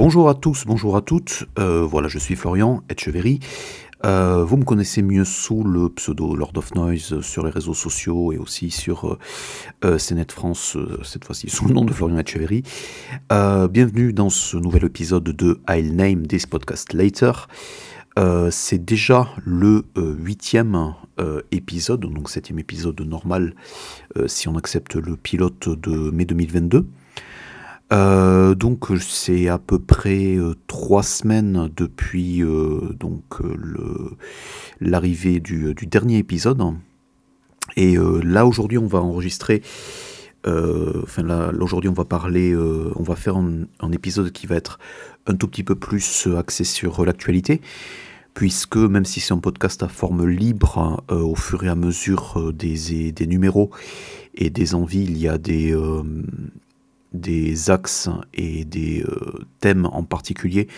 bonjour à tous, bonjour à toutes. Euh, voilà, je suis Florian Etcheverry. Euh, vous me connaissez mieux sous le pseudo Lord of Noise sur les réseaux sociaux et aussi sur euh, CNET France, cette fois-ci sous le nom de Florian Etcheverry. bienvenue dans ce nouvel épisode de I'll Name This Podcast Later. C'est déjà le huitième épisode, donc septième épisode normal si on accepte le pilote de mai 2022. Euh, donc c'est à peu près euh, trois semaines depuis euh, donc l'arrivée du, dernier épisode. Et là aujourd'hui on va enregistrer. enfin là, aujourd'hui on va parler, on va faire un, épisode qui va être un tout petit peu plus axé sur l'actualité, puisque même si c'est un podcast à forme libre, au fur et à mesure des, des numéros et des envies, il y a des des axes et des euh, thèmes en particulier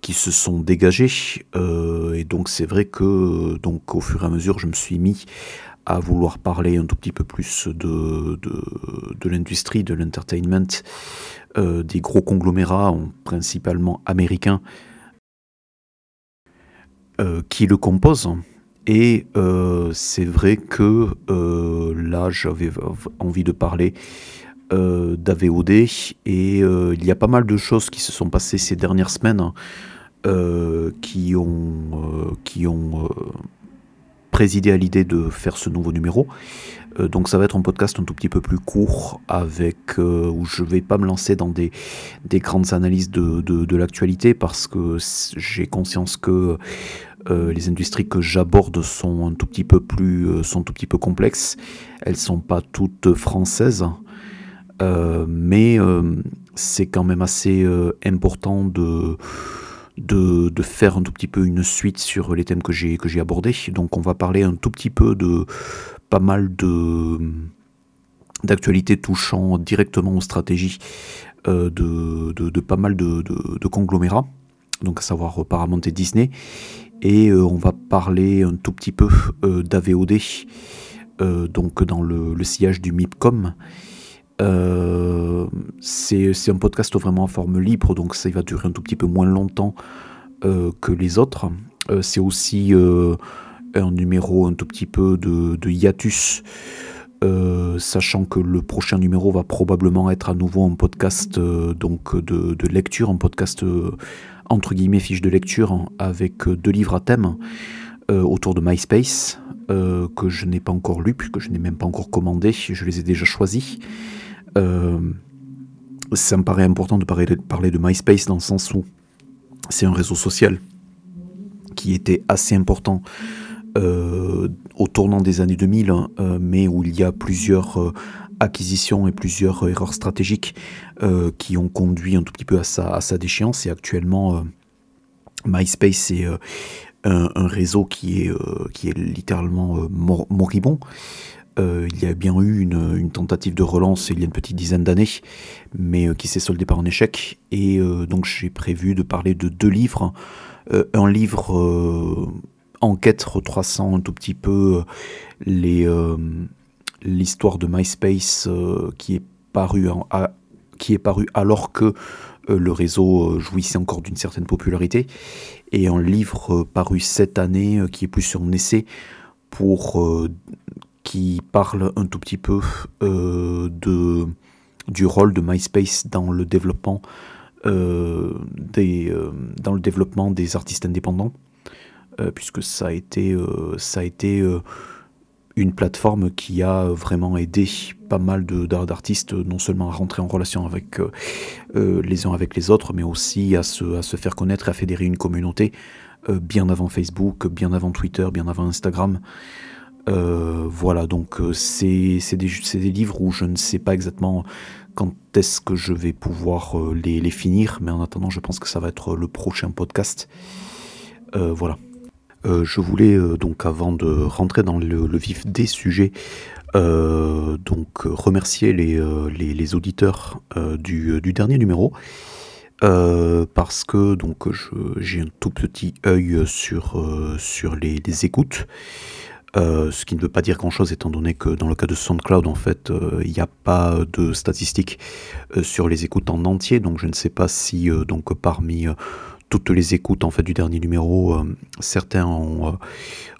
qui se sont dégagés. Euh, et donc c'est vrai que donc au fur et à mesure, je me suis mis à vouloir parler un tout petit peu plus de, de, l'industrie, de l'entertainment, euh, des gros conglomérats, principalement américains, qui le composent. Et c'est vrai que là, j'avais envie de parler euh, d'AVOD et euh, il y a pas mal de choses qui se sont passées ces dernières semaines euh, qui ont, qui ont présidé à l'idée de faire ce nouveau numéro. donc ça va être un podcast un tout petit peu plus court avec où je vais pas me lancer dans des, des grandes analyses de, de, l'actualité parce que j'ai conscience que les industries que j'aborde sont un tout petit peu plus sont tout petit peu complexes. Elles sont pas toutes françaises. Euh, mais euh, c'est quand même assez euh, important de, de, faire un tout petit peu une suite sur les thèmes que j'ai que j'ai abordés. Donc on va parler un tout petit peu de pas mal de d'actualités touchant directement aux stratégies de, de, pas mal de, de, conglomérats, donc à savoir Paramount et Disney. Et on va parler un tout petit peu d'AVOD, donc dans le, le, sillage du MIPCOM. Euh, c'est un podcast vraiment en forme libre, donc ça va durer un tout petit peu moins longtemps euh, que les autres. Euh, c'est aussi un numéro un tout petit peu de, hiatus, sachant que le prochain numéro va probablement être à nouveau un podcast donc de, lecture, un podcast entre guillemets fiche de lecture avec deux livres à thème autour de MySpace. que je n'ai pas encore lu puisque je n'ai même pas encore commandé, je les ai déjà choisis. Euh, ça me paraît important de parler, de MySpace dans le sens où c'est un réseau social qui était assez important euh, au tournant des années 2000, hein, euh, mais où il y a plusieurs acquisitions et plusieurs erreurs stratégiques qui ont conduit un tout petit peu à sa, déchéance. Et actuellement, MySpace est un, réseau qui est littéralement moribond. Euh, il y a bien eu une, tentative de relance il y a une petite dizaine d'années, mais euh, qui s'est soldée par un échec. Et euh, donc j'ai prévu de parler de deux livres. un livre enquête retraçant un tout petit peu l'histoire de MySpace qui est paru qui est paru alors que le réseau jouissait encore d'une certaine popularité, et un livre paru cette année qui est plus sur un essai pour qui parle un tout petit peu euh, de, du rôle de MySpace dans le développement, euh, des, euh, dans le développement des artistes indépendants, puisque ça a été, ça a été une plateforme qui a vraiment aidé pas mal d'artistes non seulement à rentrer en relation avec les uns avec les autres, mais aussi à se, à se faire connaître et à fédérer une communauté bien avant Facebook, bien avant Twitter, bien avant Instagram. Euh, voilà, donc euh, c'est des, livres où je ne sais pas exactement quand est-ce que je vais pouvoir euh, les, les, finir, mais en attendant, je pense que ça va être le prochain podcast. voilà. je voulais donc, avant de rentrer dans le, vif des sujets, donc remercier les, les, auditeurs du, du, dernier numéro. parce que donc j'ai un tout petit œil sur, sur les écoutes ce qui ne veut pas dire grand-chose étant donné que dans le cas de SoundCloud, en fait, il n'y a pas de statistiques sur les écoutes en entier, donc je ne sais pas si donc parmi toutes les écoutes en fait du dernier numéro, certains ont,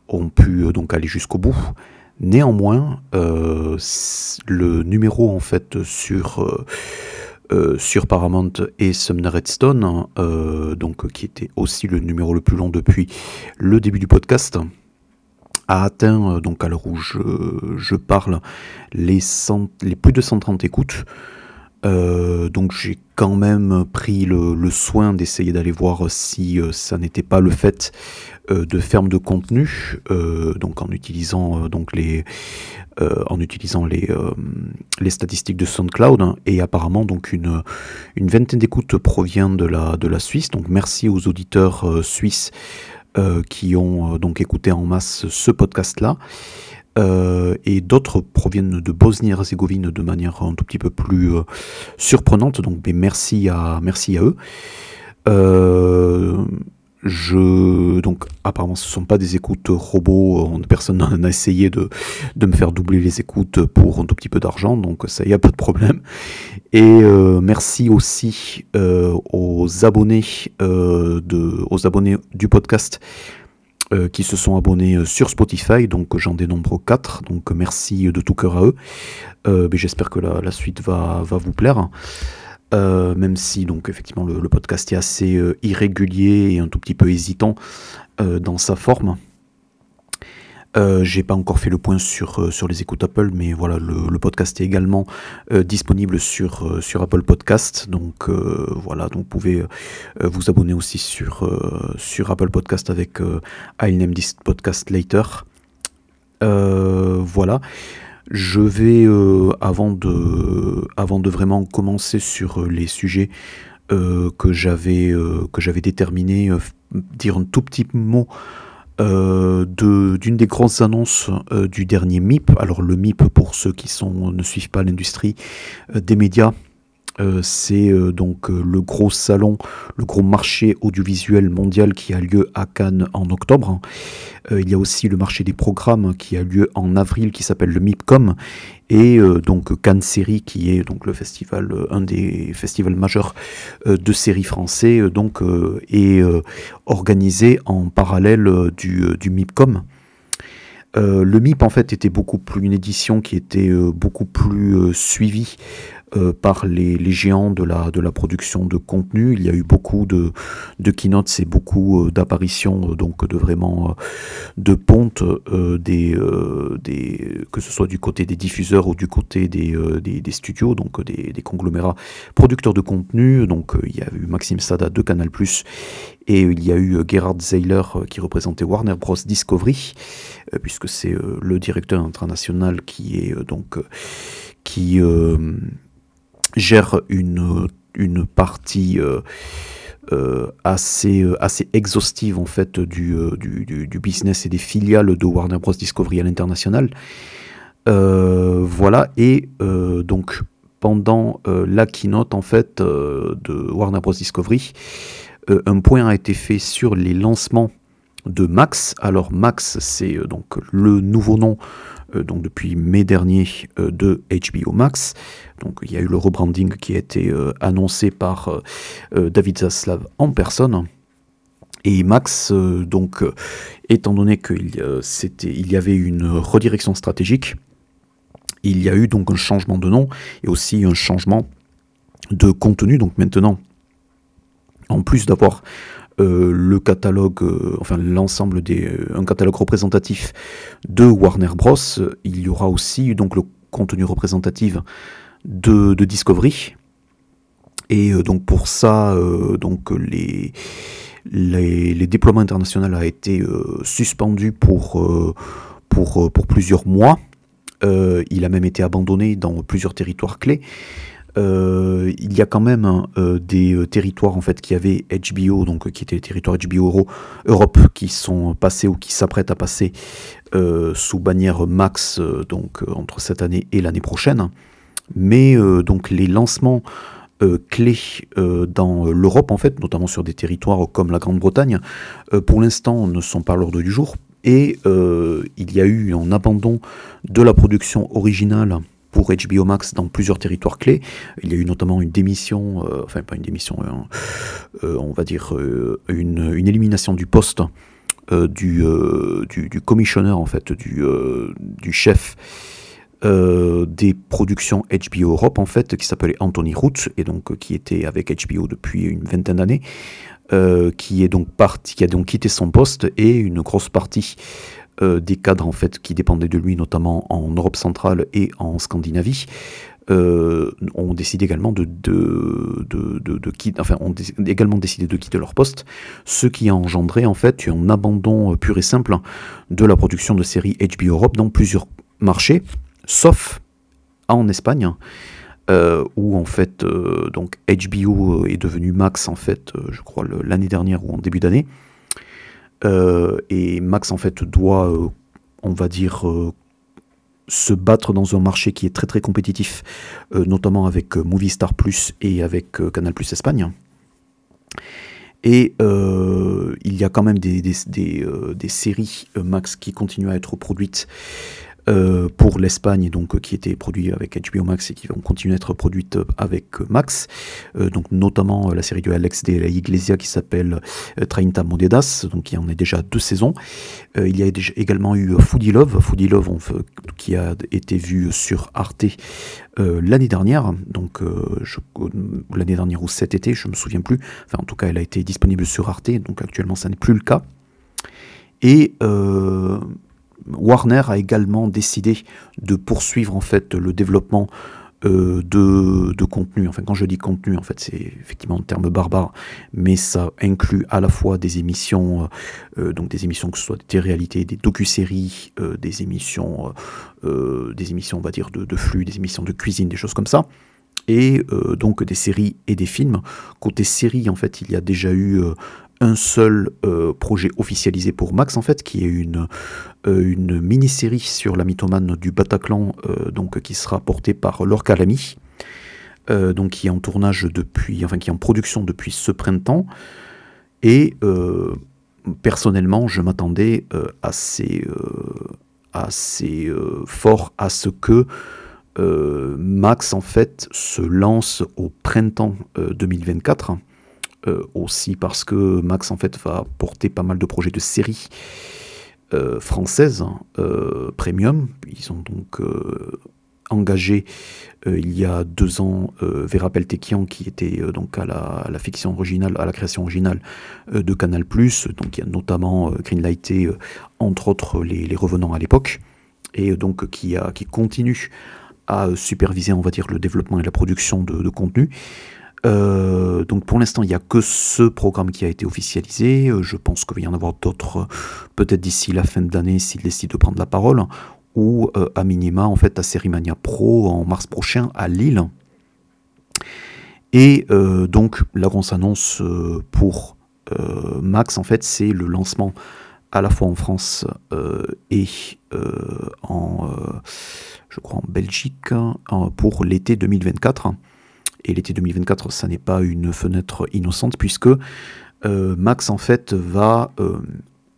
ont pu donc aller jusqu'au bout. Néanmoins, le numéro en fait sur euh, sur Paramount et Sumner Redstone, hein, euh, donc, qui était aussi le numéro le plus long depuis le début du podcast, a atteint, euh, donc à l'heure où je, parle, les, les, plus de 130 écoutes. donc j'ai quand même pris le, soin d'essayer d'aller voir si ça n'était pas le fait de ferme de contenu, donc en utilisant donc les, euh, en utilisant les, euh, les statistiques de SoundCloud. Hein, et apparemment, donc une, une vingtaine d'écoutes provient de la, de la Suisse. Donc merci aux auditeurs euh, qui ont donc écouté en masse ce podcast-là. et d'autres proviennent de Bosnie-Herzégovine de manière un tout petit peu plus surprenante. Donc ben, merci, à, merci à eux. Je donc apparemment ce ne sont pas des écoutes robots, personne n'a essayé de, me faire doubler les écoutes pour un tout petit peu d'argent, donc ça y a pas de problème. Et euh, merci aussi euh, aux abonnés euh, aux abonnés du podcast qui se sont abonnés sur Spotify, donc j'en dénombre 4, donc merci de tout cœur à eux. j'espère que la, suite va vous plaire. Euh, même si donc effectivement le, podcast est assez euh, irrégulier et un tout petit peu hésitant euh, dans sa forme. J'ai pas encore fait le point sur, sur les écoutes Apple, mais voilà, le, podcast est également disponible sur, sur Apple Podcast. Donc voilà, donc vous pouvez vous abonner aussi sur, sur Apple Podcast avec I'll name this podcast later. voilà. Je vais, euh, avant, de, avant de vraiment commencer sur euh, les sujets euh, que j'avais déterminés, dire un tout petit mot d'une des grandes annonces du dernier MIP. Alors le MIP, pour ceux qui sont, ne suivent pas l'industrie des médias, euh, c'est euh, donc euh, le gros salon, le gros marché audiovisuel mondial qui a lieu à Cannes en octobre. il y a aussi le marché des programmes qui a lieu en avril qui s'appelle le MIPCOM et donc Cannes Série qui est donc le festival, un des festivals majeurs de séries français donc est organisé en parallèle du, du MIPCOM. le MIP en fait était beaucoup plus une édition qui était beaucoup plus suivie euh, par les, géants de la, de la production de contenu. Il y a eu beaucoup de, de keynotes et beaucoup euh, d'apparitions, euh, donc de vraiment de ponte des, des, que ce soit du côté des diffuseurs ou du côté des, des, studios, donc des, des, conglomérats producteurs de contenu. Donc il y a eu Maxime Sada de Canal+, et il y a eu Gerhard Zeiler qui représentait Warner Bros. Discovery, puisque c'est le directeur international qui est donc qui gère une, partie euh, euh, assez, euh, assez exhaustive en fait du, du, business et des filiales de Warner Bros Discovery à l'international. voilà, et donc pendant la keynote en fait de Warner Bros Discovery, un point a été fait sur les lancements de Max. Alors Max, c'est donc le nouveau nom donc depuis mai dernier euh, de HBO Max. Donc il y a eu le rebranding qui a été euh, annoncé par David Zaslav en personne. Et Max, donc, étant donné qu'il il y avait une redirection stratégique, il y a eu donc un changement de nom et aussi un changement de contenu. Donc maintenant, en plus d'avoir euh, le catalogue, euh, enfin l'ensemble des, euh, un catalogue représentatif de Warner Bros. Il y aura aussi donc le contenu représentatif de, Discovery. Et donc pour ça, donc les, les, déploiements internationaux a été suspendu pour plusieurs mois. il a même été abandonné dans plusieurs territoires clés. Euh, il y a quand même hein, euh, des euh, territoires en fait qui avaient HBO, donc qui étaient les territoires HBO Europe, qui sont passés ou qui s'apprêtent à passer sous bannière Max, donc entre cette année et l'année prochaine. Mais donc les lancements clés dans l'Europe en fait, notamment sur des territoires comme la Grande-Bretagne, pour l'instant ne sont pas à l'ordre du jour Et il y a eu un abandon de la production originale pour HBO Max dans plusieurs territoires clés. Il y a eu notamment une démission, enfin pas une démission, on va dire une, élimination du poste du, du, commissionnaire en fait, du, du chef euh, des productions HBO Europe en fait qui s'appelait Anthony Root et donc qui était avec HBO depuis une vingtaine d'années euh, qui est donc parti qui a donc quitté son poste et une grosse partie euh, des cadres en fait qui dépendaient de lui notamment en Europe centrale et en Scandinavie ont décidé également de, quitter, décidé de quitter leur poste, ce qui a engendré en fait un abandon pur et simple de la production de séries HBO Europe dans plusieurs marchés, sauf en Espagne, euh, où en fait euh, donc HBO est devenu Max en fait, euh, je crois l'année dernière ou en début d'année, et Max en fait doit, on va dire se battre dans un marché qui est très très compétitif, notamment avec Movistar Plus et avec Canal Plus Espagne. Et il y a quand même des, des séries Max qui continuent à être produites euh, pour l'Espagne, donc euh, qui était produit avec HBO Max et qui vont continuer à être produites avec Max. Euh, donc notamment la série de Alex de la Iglesia qui s'appelle Trainta Modedas, donc il y en a déjà deux saisons. il y a également eu Foodie Love, Foodie Love qui a été vu sur Arte l'année dernière, donc l'année dernière ou cet été, je me souviens plus. Enfin, en tout cas, elle a été disponible sur Arte, donc actuellement, ça n'est plus le cas. Et Warner a également décidé de poursuivre en fait le développement euh, de, contenu. Enfin, quand je dis contenu, en fait, c'est effectivement un terme barbare, mais ça inclut à la fois des émissions, euh, euh, donc des émissions que ce soit des réalités, des docu-séries, des émissions, des on va dire, de, de, flux, des émissions de cuisine, des choses comme ça. Et donc des séries et des films. Côté séries, en fait, il y a déjà eu un seul euh, projet officialisé pour Max en fait, qui est une, euh, mini-série sur la mythomane du Bataclan, euh, donc qui sera portée par Laure Calamy, donc qui est en tournage depuis, enfin qui est en production depuis ce printemps. Et personnellement, je m'attendais assez, assez fort à ce que Max en fait se lance au printemps 2024 euh, aussi parce que Max en fait va porter pas mal de projets de séries euh, françaises hein, euh, premium. Ils ont donc engagé il y a deux ans Vera Peltekian qui était donc à la, fiction originale, à la création originale de Canal+. Donc il y a notamment Greenlighté, entre autres les, les revenants à l'époque, et donc qui, qui continue à superviser, on va dire, le développement et la production de contenu. Euh, donc pour l'instant, il n'y a que ce programme qui a été officialisé. Euh, je pense qu'il va y en avoir d'autres, euh, peut-être d'ici la fin de l'année, s'il décide de prendre la parole, ou à minima, en fait, à Sérimania Pro en mars prochain à Lille. Et donc, la grosse annonce pour Max, en fait, c'est le lancement à la fois en France et en, je crois, en Belgique hein, pour l'été 2024. Et l'été 2024, ça n'est pas une fenêtre innocente puisque euh, Max en fait va euh,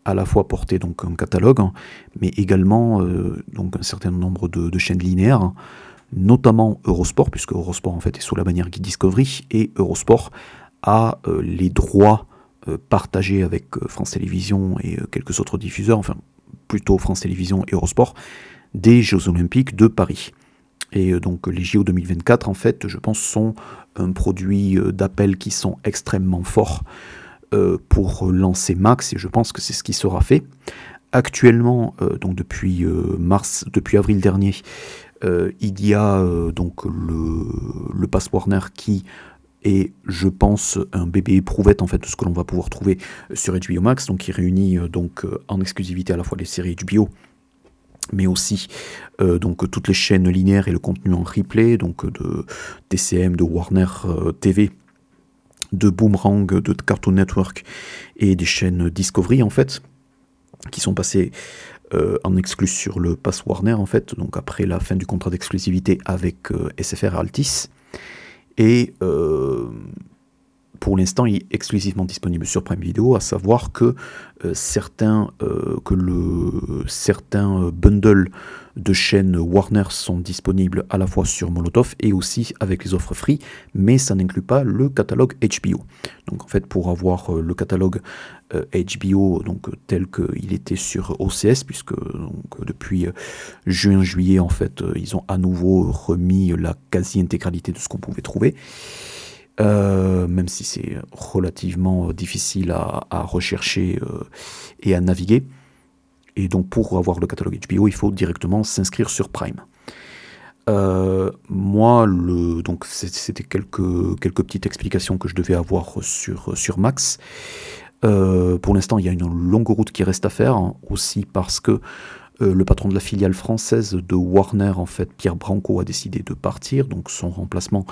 à la fois porter donc un catalogue, mais également euh, donc un certain nombre de, chaînes linéaires, notamment Eurosport, puisque Eurosport en fait est sous la bannière Guide Discovery, et Eurosport a les droits partagés avec France Télévisions et quelques autres diffuseurs, enfin plutôt France Télévisions et Eurosport, des Jeux Olympiques de Paris. Et euh, donc les JO 2024, en fait, je pense, sont un produit euh, d'appel qui sont extrêmement forts euh, pour lancer Max, et je pense que c'est ce qui sera fait. Actuellement, donc depuis mars, depuis avril dernier, il y a donc le, le Pass Warner qui est, je pense, un bébé éprouvette en fait de ce que l'on va pouvoir trouver sur HBO Max, donc qui réunit donc en exclusivité à la fois les séries HBO mais aussi euh, donc toutes les chaînes linéaires et le contenu en replay, donc de TCM, de Warner euh, TV, de Boomerang, de Cartoon Network et des chaînes Discovery en fait, qui sont passées euh, en exclus sur le Pass Warner en fait, donc après la fin du contrat d'exclusivité avec SFR Altis. Et pour l'instant, il est exclusivement disponible sur Prime Video, à savoir que certains, que le, certains bundles de chaînes Warner sont disponibles à la fois sur Molotov et aussi avec les offres free, mais ça n'inclut pas le catalogue HBO. Donc en fait, pour avoir le catalogue HBO donc tel qu'il était sur OCS, puisque depuis juin-juillet, en fait, ils ont à nouveau remis la quasi-intégralité de ce qu'on pouvait trouver. Euh, même si c'est relativement euh, difficile à, rechercher euh, et à naviguer. Et donc pour avoir le catalogue HBO, il faut directement s'inscrire sur Prime. moi, donc c'était quelques, quelques petites explications que je devais avoir sur, sur Max. pour l'instant, il y a une longue route qui reste à faire, hein, aussi parce que le patron de la filiale française de Warner, en fait, Pierre Branco, a décidé de partir, donc son remplacement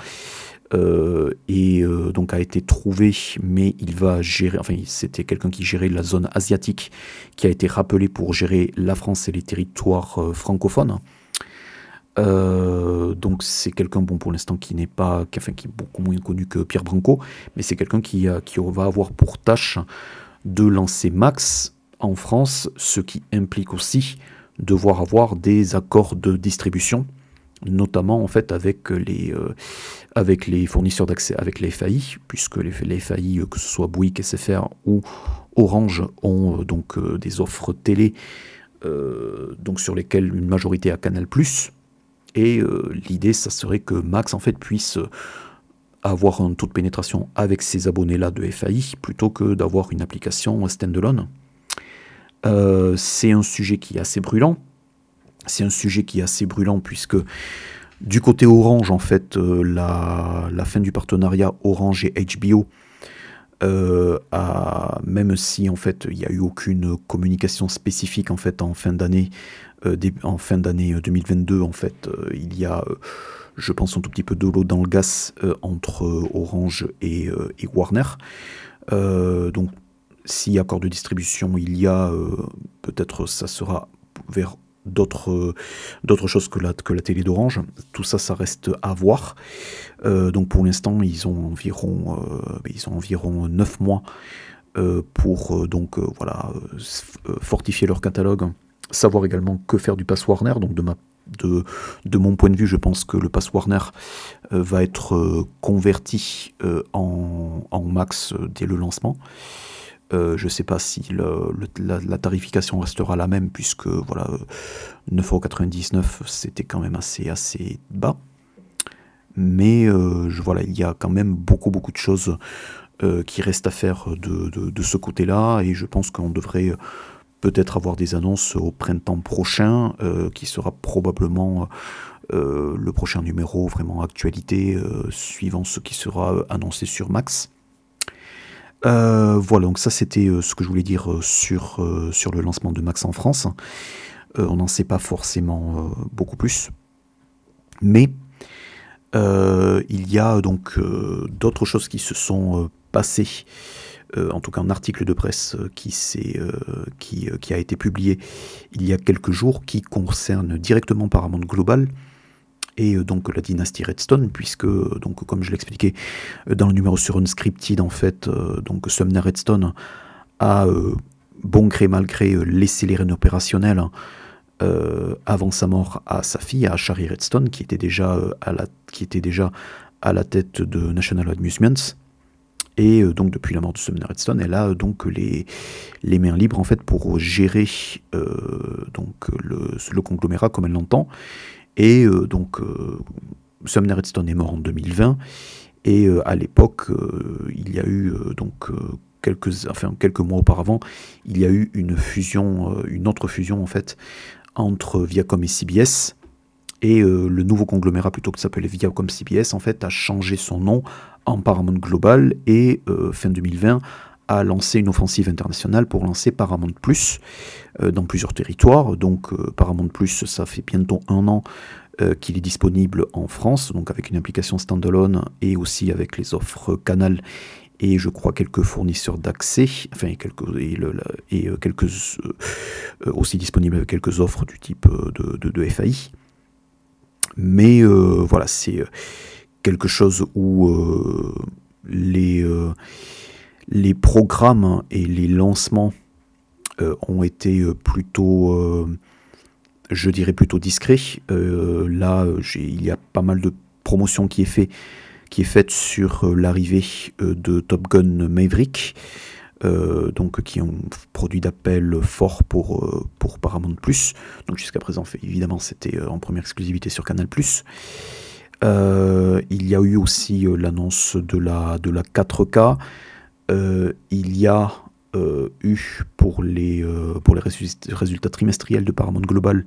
euh, euh, a été trouvé, mais il va gérer, enfin c'était quelqu'un qui gérait la zone asiatique, qui a été rappelé pour gérer la France et les territoires euh, francophones. donc c'est quelqu'un, bon pour l'instant, qui n'est pas, qui, enfin, qui est beaucoup moins connu que Pierre Branco, mais c'est quelqu'un qui va avoir pour tâche de lancer Max en France, ce qui implique aussi devoir avoir des accords de distribution notamment en fait avec les, euh, avec les fournisseurs d'accès, avec les FAI, puisque les, FAI, euh, que ce soit Bouygues, SFR ou Orange, ont euh, donc des offres télé donc sur lesquelles une majorité a Canal+. Et l'idée, ça serait que Max en fait puisse avoir un taux de pénétration avec ces abonnés-là de FAI plutôt que d'avoir une application standalone. C'est un sujet qui est assez brûlant c'est un sujet qui est assez brûlant puisque du côté Orange, en fait, euh, la, fin du partenariat Orange et HBO, euh, même si en fait il n'y a eu aucune communication spécifique en fait en fin d'année, euh, en fin d'année 2022, en fait, il y a, je pense, un tout petit peu de l'eau dans le gaz entre Orange et Warner. donc, si accord de distribution il y a, peut-être ça sera vers d'autres d'autres choses que la, télé d'Orange. Tout ça, ça reste à voir. Euh, donc pour l'instant, ils ont environ euh, ils ont environ 9 mois euh, pour donc voilà fortifier leur catalogue, savoir également que faire du pass Warner. Donc de mon point de vue, je pense que le pass Warner va être converti en, max dès le lancement. Euh, je ne sais pas si la, tarification restera la même, puisque voilà, 9,99€ c'était quand même assez, assez bas. Mais euh, voilà, il y a quand même beaucoup, beaucoup de choses euh, qui restent à faire de, ce côté-là, et je pense qu'on devrait peut-être avoir des annonces au printemps prochain, qui sera probablement le prochain numéro vraiment actualité, suivant ce qui sera annoncé sur Max. Euh, voilà, donc ça c'était euh, ce que je voulais dire euh, sur, le lancement de Max en France. on n'en sait pas forcément beaucoup plus. Mais il y a donc d'autres choses qui se sont passées, en tout cas un article de presse qui, qui, qui, a été publié il y a quelques jours, qui concerne directement Paramount Global, et euh, donc la dynastie Redstone, puisque, donc, comme je l'expliquais euh, dans le numéro sur Unscripted, en fait, euh, donc Sumner Redstone a, bon gré mal gré, laissé les rênes opérationnels avant sa mort à sa fille, à Shari Redstone, qui était déjà, à, la, qui était déjà à la tête de National Amusements. Et donc depuis la mort de Sumner Redstone, elle a donc les, les mains libres en fait pour gérer donc le, le, conglomérat comme elle l'entend. Et euh, donc, euh, Sumner Redstone est mort en 2020. Et euh, à l'époque, il y a eu donc quelques, enfin, quelques mois auparavant, il y a eu une fusion, une autre fusion en fait, entre Viacom et CBS. Et le nouveau conglomérat, plutôt que de s'appeler Viacom CBS, en fait, a changé son nom en Paramount Global et fin 2020 a lancé une offensive internationale pour lancer Paramount Plus dans plusieurs territoires. Donc euh, Paramount Plus, ça fait bientôt un an euh, qu'il est disponible en France, donc avec une application standalone et aussi avec les offres Canal et je crois quelques fournisseurs d'accès, enfin quelques, et, quelques aussi disponibles avec quelques offres du type de, de FAI. Mais voilà, c'est quelque chose où les, les programmes et les lancements ont été plutôt, je dirais plutôt discrets. là, il y a pas mal de promotion qui est, fait, qui est faite sur l'arrivée de Top Gun Maverick. Euh, donc qui ont produit d'appel fort pour, euh, Paramount+. Donc jusqu'à présent, évidemment, c'était euh, en première exclusivité sur Canal+. il y a eu aussi l'annonce de la, de la 4K. il y a eu pour les, pour les résultats trimestriels de Paramount Global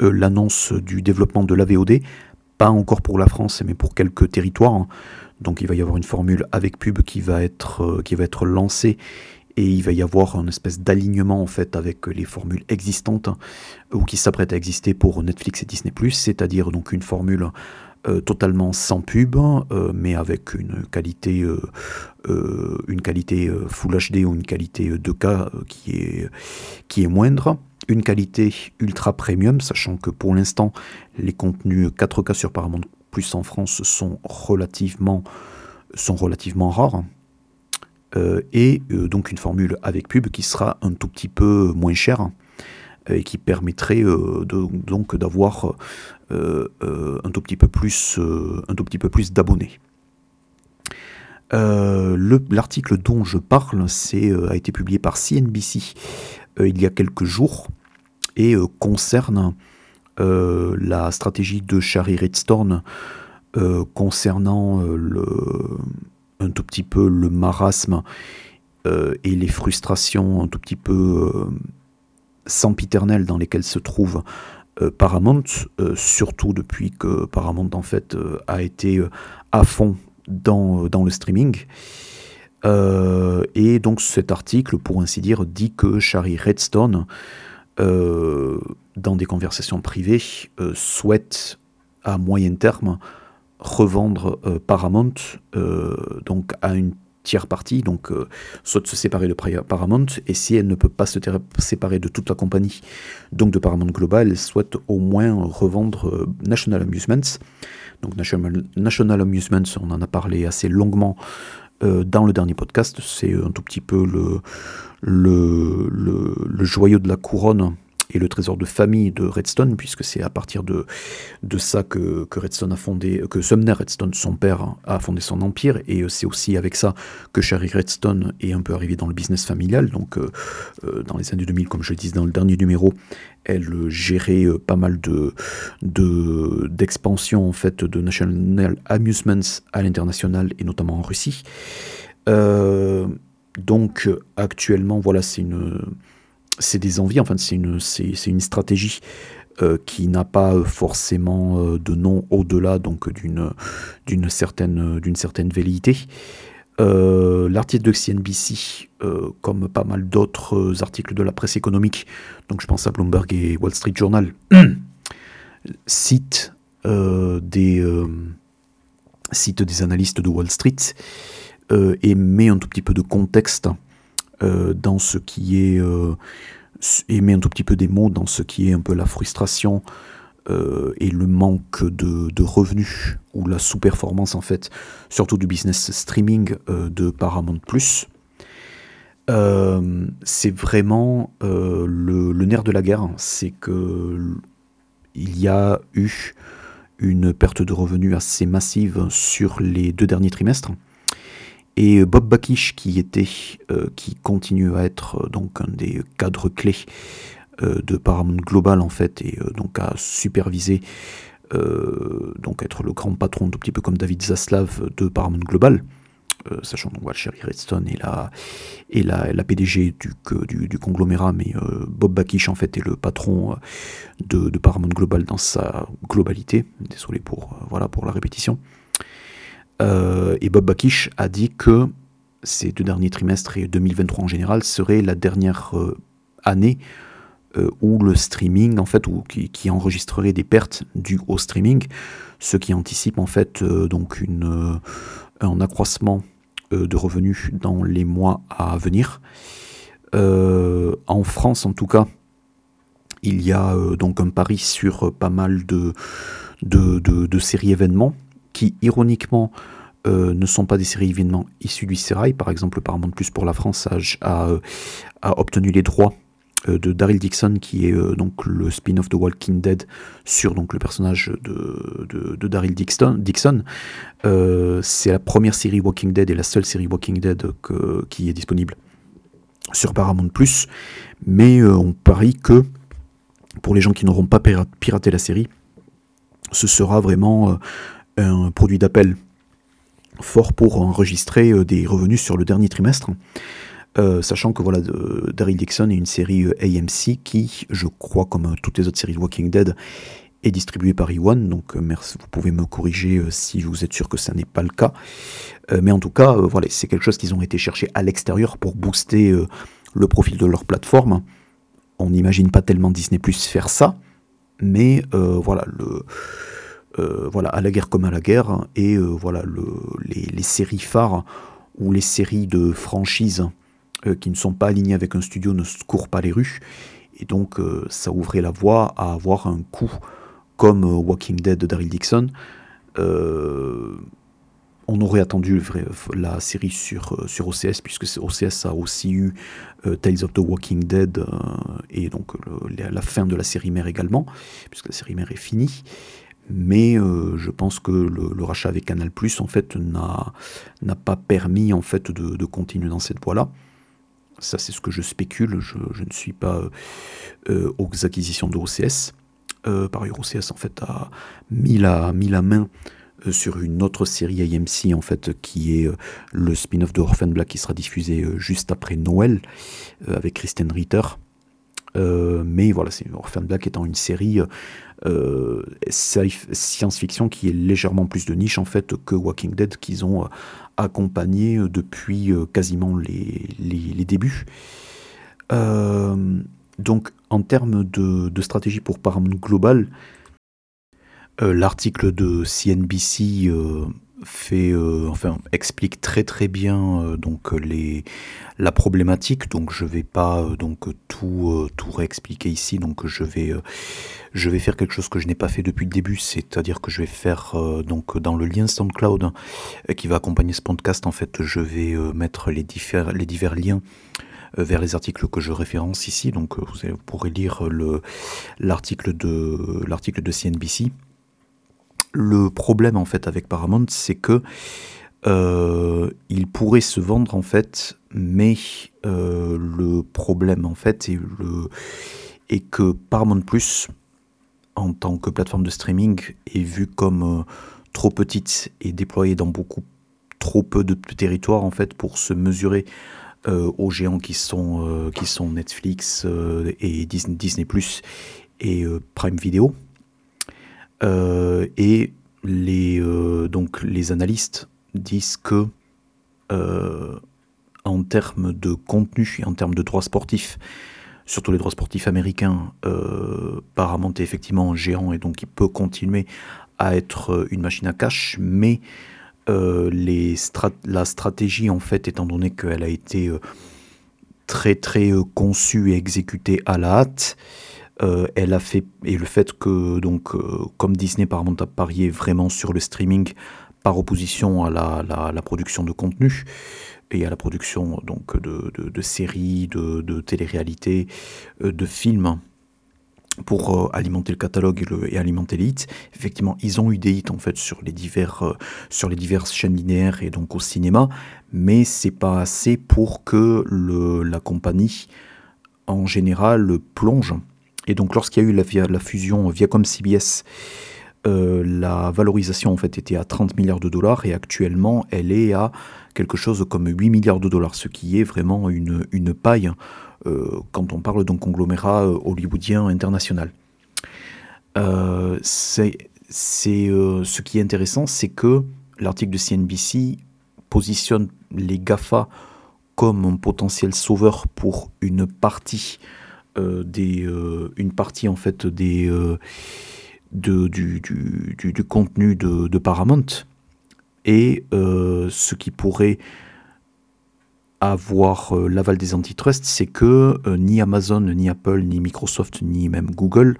l'annonce du développement de la VOD. Pas encore pour la France, mais pour quelques territoires. Hein. Donc il va y avoir une formule avec pub qui va être, euh, qui va être lancée et il va y avoir un espèce d'alignement en fait avec les formules existantes hein, ou qui s'apprêtent à exister pour Netflix et Disney+, c'est-à-dire donc une formule euh, totalement sans pub, euh, mais avec une qualité, une qualité Full HD ou une qualité 2K qui, est, qui est moindre. Une qualité ultra premium, sachant que pour l'instant, les contenus 4K sur Paramount plus en France sont relativement, sont relativement rares. Euh, et euh, donc une formule avec pub qui sera un tout petit peu moins chère euh, et qui permettrait donc d'avoir un tout petit peu plus, un tout petit peu plus d'abonnés. L'article dont je parle a été publié par CNBC il y a quelques jours et concerne euh, la stratégie de Shari Redstone euh, concernant euh, le, un tout petit peu le marasme et les frustrations un tout petit peu sempiternelles dans lesquelles se trouve Paramount, surtout depuis que Paramount en fait a été à fond dans, le streaming. et donc cet article, pour ainsi dire, dit que Shari Redstone euh, dans des conversations privées, euh, souhaite à moyen terme revendre euh, Paramount donc à une tiers partie, donc soit se séparer de Paramount, et si elle ne peut pas se séparer de toute la compagnie, donc de Paramount Global, elle souhaite au moins revendre National Amusements. Donc National, National Amusements, on en a parlé assez longuement dans le dernier podcast, c'est un tout petit peu le, le, le, joyau de la couronne et le trésor de famille de Redstone, puisque c'est à partir de, de ça que, que, Redstone a fondé, que Sumner Redstone, son père, a fondé son empire, et c'est aussi avec ça que Sherry Redstone est un peu arrivé dans le business familial. Donc, euh, euh, dans les années 2000, comme je le disais dans le dernier numéro, elle gérait euh, pas mal de d'expansion en fait de National Amusements à l'international et notamment en Russie. Donc actuellement, voilà, c'est une, c'est des envies. Enfin, c'est une, stratégie euh, qui n'a pas forcément euh, de nom au-delà d'une, certaine, d'une certaine velléité. Euh, l'article de CNBC, comme pas mal d'autres articles de la presse économique, donc je pense à Bloomberg et Wall Street Journal, cite des cite des analystes de Wall Street euh, et met un tout petit peu de contexte euh, dans ce qui est euh, et met un tout petit peu des mots dans ce qui est un peu la frustration et le manque de, revenus ou la sous-performance en fait, surtout du business streaming de Paramount c'est vraiment le, nerf de la guerre, c'est que il y a eu une perte de revenus assez massive sur les deux derniers trimestres. Et Bob Bakish, qui était, euh, qui continue à être euh, donc un des cadres clés euh, de Paramount Global en fait, et donc à superviser, donc être le grand patron, tout petit peu comme David Zaslav de Paramount Global. sachant donc Sherry Redstone et la, la PDG du, du, conglomérat, mais Bob Bakish en fait est le patron de, de, Paramount Global dans sa globalité. Désolé pour, voilà, pour la répétition. Euh, et Bob Bakish a dit que ces deux derniers trimestres et 2023 en général serait la dernière euh, année euh, où le streaming, en fait, ou qui, enregistrerait des pertes dues au streaming, ce qui anticipe en fait donc une, un accroissement de revenus dans les mois à venir. en France, en tout cas, il y a donc un pari sur pas mal de, de, de séries événements qui ironiquement ne sont pas des séries événements issues du Serail. Par exemple, Paramount Plus pour la France a, a obtenu les droits euh, de Daryl Dixon, qui est euh, donc le spin-off de Walking Dead sur donc le personnage de, de, Daryl Dixon. Dixon. Euh, c'est la première série Walking Dead et la seule série Walking Dead qui est disponible sur Paramount Plus. Mais on parie que pour les gens qui n'auront pas piraté la série, ce sera vraiment un produit d'appel fort pour enregistrer des revenus sur le dernier trimestre. Euh, sachant que voilà, Daryl Dixon est une série euh, AMC qui, je crois, comme euh, toutes les autres séries de Walking Dead, est distribuée par E1, donc merci, vous pouvez me corriger si vous êtes sûr que ça n'est pas le cas. mais en tout cas, voilà, c'est quelque chose qu'ils ont été chercher à l'extérieur pour booster le profil de leur plateforme. On n'imagine pas tellement Disney Plus faire ça, mais voilà, le, voilà, à la guerre comme à la guerre, et voilà, le, les, séries phares ou les séries de franchise euh, qui ne sont pas alignés avec un studio ne courent pas les rues. Et donc euh, ça ouvrait la voie à avoir un coup comme euh, Walking Dead de Daryl Dixon. on aurait attendu la série sur, sur OCS, puisque OCS a aussi eu Tales of the Walking Dead et donc la fin de la série mère également, puisque la série mère est finie mais je pense que le, rachat avec Canal en fait n'a pas permis en fait de, continuer dans cette voie-là. Ça, c'est ce que je spécule. Je, ne suis pas euh, aux acquisitions de OCS. Euh, par ailleurs, OCS en fait a mis la, mis la main euh, sur une autre série AMC en fait qui est le spin-off de Orphan Black qui sera diffusé juste après Noël avec Kristen Ritter. Mais voilà, c'est Orphan Black étant une série science-fiction qui est légèrement plus de niche en fait que Walking Dead qu'ils ont accompagné euh, depuis euh, quasiment les, les, débuts. Euh, donc en termes de, stratégie pour Paramount Global, l'article de CNBC fait, enfin, explique très très bien donc les, la problématique. Donc je vais pas donc tout tout réexpliquer ici. Donc je vais je vais faire quelque chose que je n'ai pas fait depuis le début, c'est-à-dire que je vais faire euh, donc dans le lien SoundCloud euh, qui va accompagner ce podcast, en fait, je vais euh, mettre les, divers, les divers liens vers les articles que je référence ici. Donc vous, pourrez lire l'article de l'article de CNBC. Le problème en fait avec Paramount, c'est que il pourrait se vendre en fait, mais le problème en fait est, que Paramount Plus en tant que plateforme de streaming est vue comme euh, trop petite et déployée dans beaucoup trop peu de territoires en fait pour se mesurer euh, aux géants qui sont, euh, Netflix et Disney, Disney et Prime Video. Et les, donc les analystes disent que en termes de contenu et en termes de droits sportifs, surtout les droits sportifs américains, euh, Paramount est effectivement géant et donc il peut continuer à être euh, une machine à cash, mais euh, les la stratégie en fait, étant donné qu'elle a été euh, très très conçue et exécutée à la hâte, elle a fait et le fait que donc comme Disney Paramount a parié vraiment sur le streaming par opposition à la, la production de contenu, et à la production donc de, de, séries, de, de télé-réalités, euh, de films pour euh, alimenter le catalogue et, alimenter les hits. Effectivement, ils ont eu des hits en fait sur les divers euh, sur les diverses chaînes linéaires et donc au cinéma, mais c'est pas assez pour que le, la compagnie en général plonge. Et donc lorsqu'il y a eu la, fusion Viacom CBS euh, la valorisation en fait était à 30 milliards de dollars et actuellement elle est à quelque chose comme 8 milliards de dollars, ce qui est vraiment une, une paille euh, quand on parle d'un conglomérat euh, hollywoodien international. c'est, ce qui est intéressant, c'est que l'article de CNBC positionne les GAFA comme un potentiel sauveur pour une partie des, une partie en fait de, du, contenu de, Paramount et euh, ce qui pourrait avoir euh, l'aval des antitrusts, c'est que euh, ni Amazon, ni Apple, ni Microsoft, ni même Google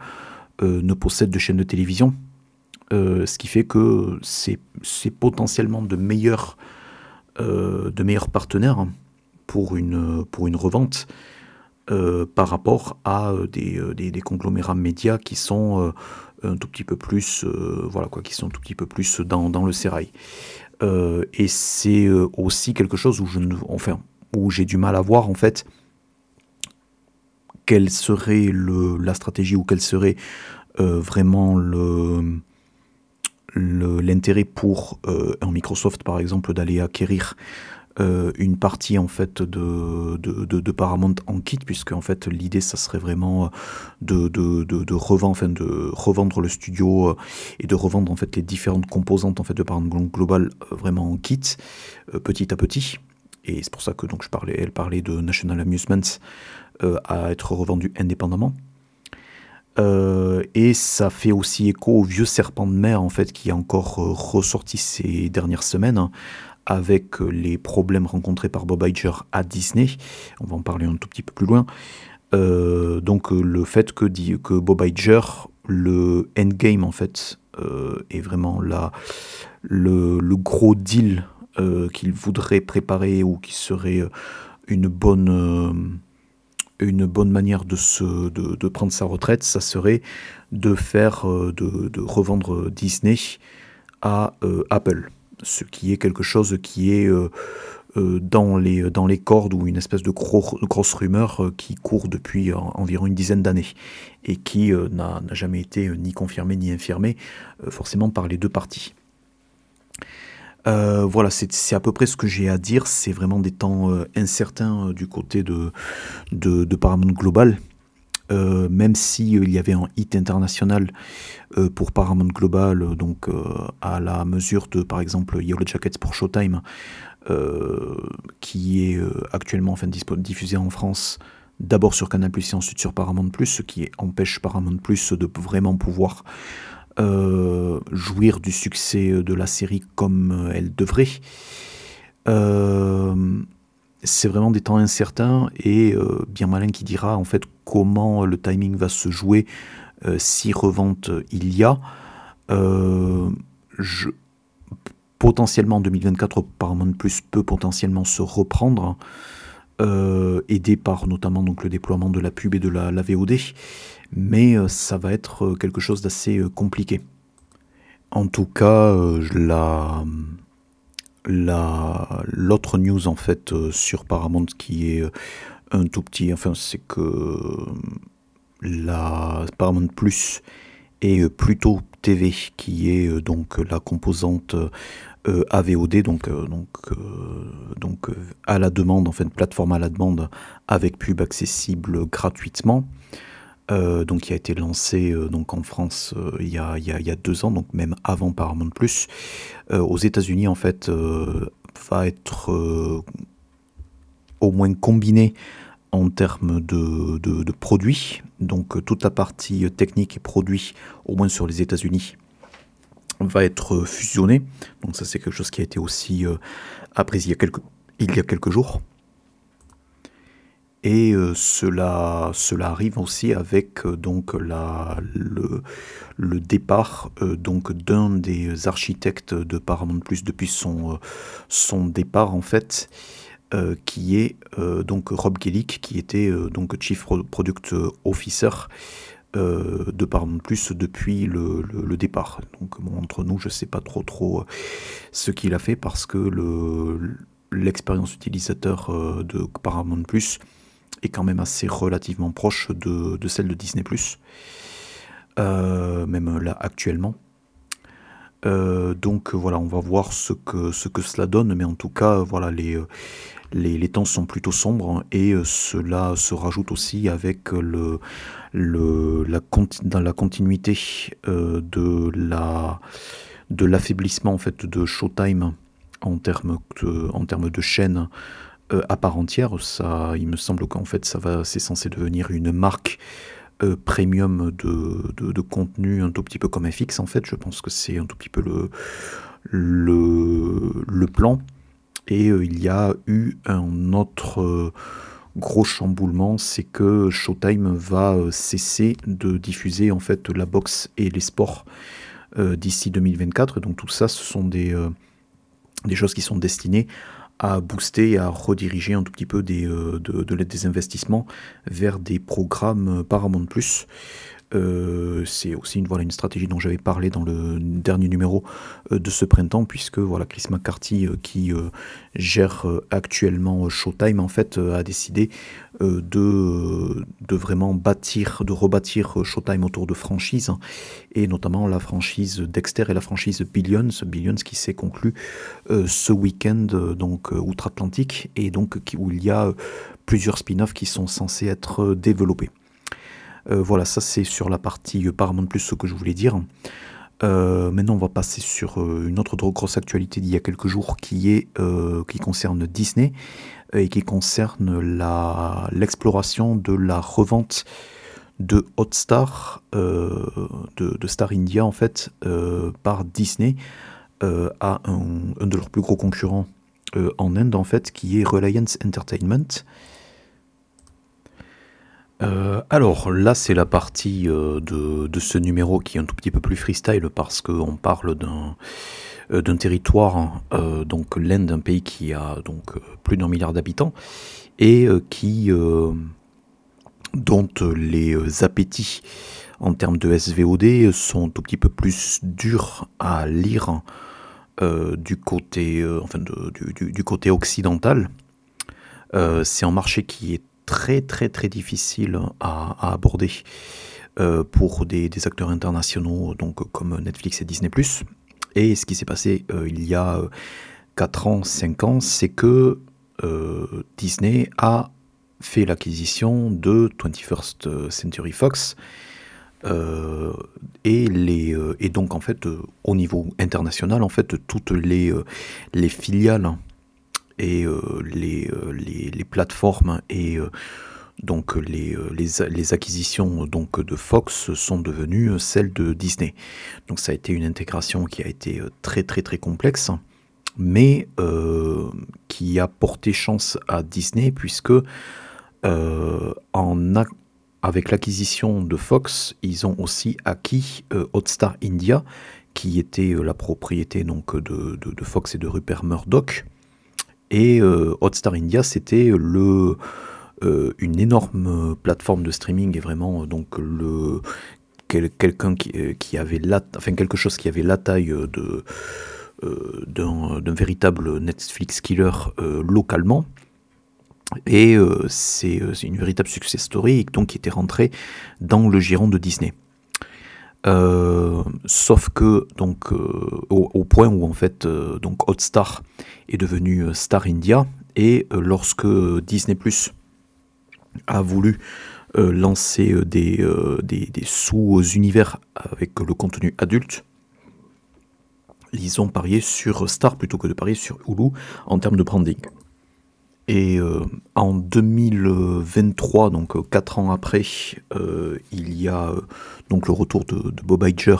ne possèdent de chaînes de télévision. ce qui fait que c'est potentiellement de meilleurs, partenaires pour une revente par rapport à des, des, conglomérats médias qui sont un tout petit peu plus, voilà quoi, qui sont un tout petit peu plus dans, le sérail. et c'est aussi quelque chose où je enfin, où j'ai du mal à voir en fait quelle serait la stratégie ou quelle serait euh, vraiment l'intérêt pour euh, un Microsoft par exemple d'aller acquérir euh, une partie en fait de, Paramount en kit puisque en fait l'idée ça serait vraiment de, de, revendre, le studio et de revendre en fait les différentes composantes en fait de Paramount Global vraiment en kit petit à petit et c'est pour ça que donc je parlais, elle parlait de National Amusements euh, à être revendu indépendamment. Euh, et ça fait aussi écho au vieux serpent de mer en fait qui a encore euh, ressorti ces dernières semaines hein, avec les problèmes rencontrés par Bob Iger à Disney. On va en parler un tout petit peu plus loin. donc le fait que, que Bob Iger, le endgame en fait, est vraiment la, le, gros deal euh, qu'il voudrait préparer ou qui serait euh, une bonne, euh, une bonne manière de, se, de, prendre sa retraite, ça serait de faire, de, revendre Disney à Apple, ce qui est quelque chose qui est dans, les, dans les cordes ou une espèce de, grosse rumeur qui court depuis environ une dizaine d'années et qui n'a jamais été ni confirmée ni infirmée forcément par les deux parties. Euh, voilà, c'est à peu près ce que j'ai à dire. C'est vraiment des temps euh, incertains euh, du côté de, de, Paramount Global. Même si il y avait un hit international pour Paramount Global, donc à la mesure de par exemple Yellow Jackets pour Showtime, qui est actuellement enfin, diffusé en France d'abord sur Canal et ensuite sur Paramount Plus, ce qui empêche Paramount Plus de vraiment pouvoir euh, jouir du succès de la série comme euh, elle devrait. Euh, c'est vraiment des temps incertains et bien malin qui dira en fait comment le timing va se jouer si revente il y a. Je, potentiellement en 2024, Paramount Plus peut potentiellement se reprendre, aidé par notamment donc, le déploiement de la pub et de la, la VOD mais euh, ça va être euh, quelque chose d'assez euh, compliqué. En tout cas, la, l'autre news en fait sur Paramount qui est un tout petit, enfin c'est que la Paramount Plus est plutôt TV qui est donc la composante AVOD donc donc donc à la demande en fait plateforme à la demande avec pub accessible gratuitement euh, donc qui a été lancé euh, donc en France euh, il, y a, deux ans, donc même avant Paramount Plus. aux États-Unis, en fait, va être au moins combiné en termes de, produits. Donc toute la partie technique et produits, au moins sur les États-Unis, va être fusionnée. Donc ça c'est quelque chose qui a été aussi apprécié il y a quelques jours. Et euh, cela, cela arrive aussi avec euh, donc la, le, départ euh, donc d'un des architectes de Paramount Plus depuis son, départ en fait, qui est donc Rob Gellick, qui était donc Chief Product Officer de Paramount Plus depuis le, départ. Donc entre nous, je ne sais pas trop trop ce qu'il a fait parce que le l'expérience utilisateur de Paramount Plus est quand même assez relativement proche de, celle de Disney ⁇ euh, même là actuellement. Euh, donc voilà, on va voir ce que, ce que cela donne, mais en tout cas, voilà, les, les, temps sont plutôt sombres et cela se rajoute aussi avec le, le, la, dans la continuité euh, de la de l'affaiblissement en fait de Showtime en termes de, en termes de chaîne euh, à part entière. Ça, il me semble qu'en fait, ça va, c'est censé devenir une marque euh, premium de, contenu, un tout petit peu comme FX. En fait, je pense que c'est un tout petit peu le plan. Et euh, il y a eu un autre gros chamboulement, c'est que Showtime va cesser de diffuser en fait la boxe et les sports d'ici 2024. Donc tout ça, ce sont des, des choses qui sont destinées à booster, à rediriger un tout petit peu des, de, de l'aide des investissements vers des programmes Paramount Plus. Euh, c'est aussi une, voilà, une stratégie dont j'avais parlé dans le dernier numéro euh, de ce printemps, puisque voilà, Chris McCarthy, euh, qui gère actuellement Showtime, en fait, a décidé de, de vraiment bâtir, de rebâtir Showtime autour de franchises, et notamment la franchise Dexter et la franchise Billions, Billions qui s'est conclu ce week-end donc outre-Atlantique, et donc où il y a plusieurs spin-offs qui sont censés être développés. Euh, voilà, ça c'est sur la partie euh, Paramount Plus ce que je voulais dire. Euh, maintenant, on va passer sur une autre grosse actualité d'il y a quelques jours qui concerne Disney et qui concerne l'exploration de la revente de Hotstar de, de, Star India en fait par Disney à un, de leurs plus gros concurrents en Inde en fait qui est Reliance Entertainment euh, alors là, c'est la partie euh, de, ce numéro qui est un tout petit peu plus freestyle parce qu'on parle d'un euh, d'un territoire, donc l'Inde, un pays qui a donc plus d'un milliard d'habitants et qui dont les appétits en termes de SVOD sont un tout petit peu plus durs à lire du côté, enfin du, côté occidental. c'est un marché qui est très très très difficile à, aborder euh, pour des, acteurs internationaux donc comme Netflix et Disney ⁇ Et ce qui s'est passé euh, il y a 4 ans, 5 ans, c'est que euh, Disney a fait l'acquisition de 21st Century Fox. et, les, et donc en fait au niveau international en fait toutes les filiales et euh, euh, les, les, plateformes et euh, donc les, les, acquisitions donc de Fox sont devenues celles de Disney. Donc ça a été une intégration qui a été très très très complexe, mais qui a porté chance à Disney puisque avec l'acquisition de Fox, ils ont aussi acquis Hotstar India, qui était la propriété donc de Fox et de Rupert Murdoch. Et euh, Hotstar India, c'était le euh, une énorme plateforme de streaming et vraiment donc le quelqu'un qui, euh, avait quelque chose qui avait la taille de d'un véritable Netflix killer localement. Et c'est une véritable success story donc qui était rentré dans le giron de Disney. Euh, sauf que donc euh, au, point où en fait euh, donc Hotstar est devenu Star India et lorsque Disney Plus a voulu lancer des, des, sous-univers avec le contenu adulte, ils ont parié sur Star plutôt que de parier sur Hulu en termes de branding. Et en 2023, donc 4 ans après, il y a donc le retour de, Bob Iger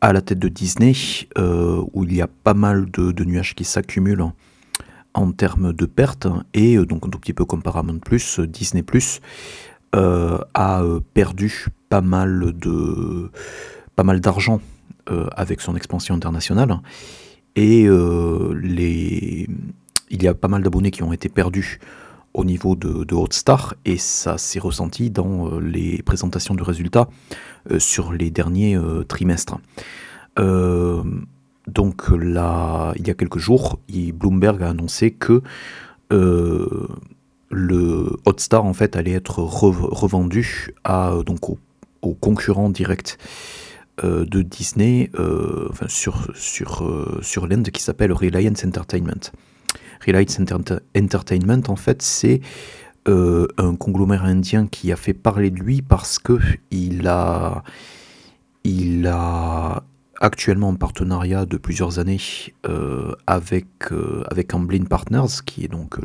à la tête de Disney, euh, où il y a pas mal de, nuages qui s'accumulent en, termes de pertes, et euh, donc un tout petit peu comme Paramount Disney Plus euh, a perdu pas mal de pas mal d'argent avec son expansion internationale, et les, il y a pas mal d'abonnés qui ont été perdus au niveau de, Hotstar et ça s'est ressenti dans euh, les présentations de résultats euh, sur les derniers euh, trimestres. donc là, il y a quelques jours, Bloomberg a annoncé que le Hotstar en fait allait être revendu à donc aux, concurrents directs de Disney sur, sur, sur l'end qui s'appelle Reliance Entertainment. Reliance Entertainment, en fait, c'est euh, un conglomérat indien qui a fait parler de lui parce que il a, il a actuellement en partenariat de plusieurs années euh, avec, euh, avec Amblin Partners, qui est donc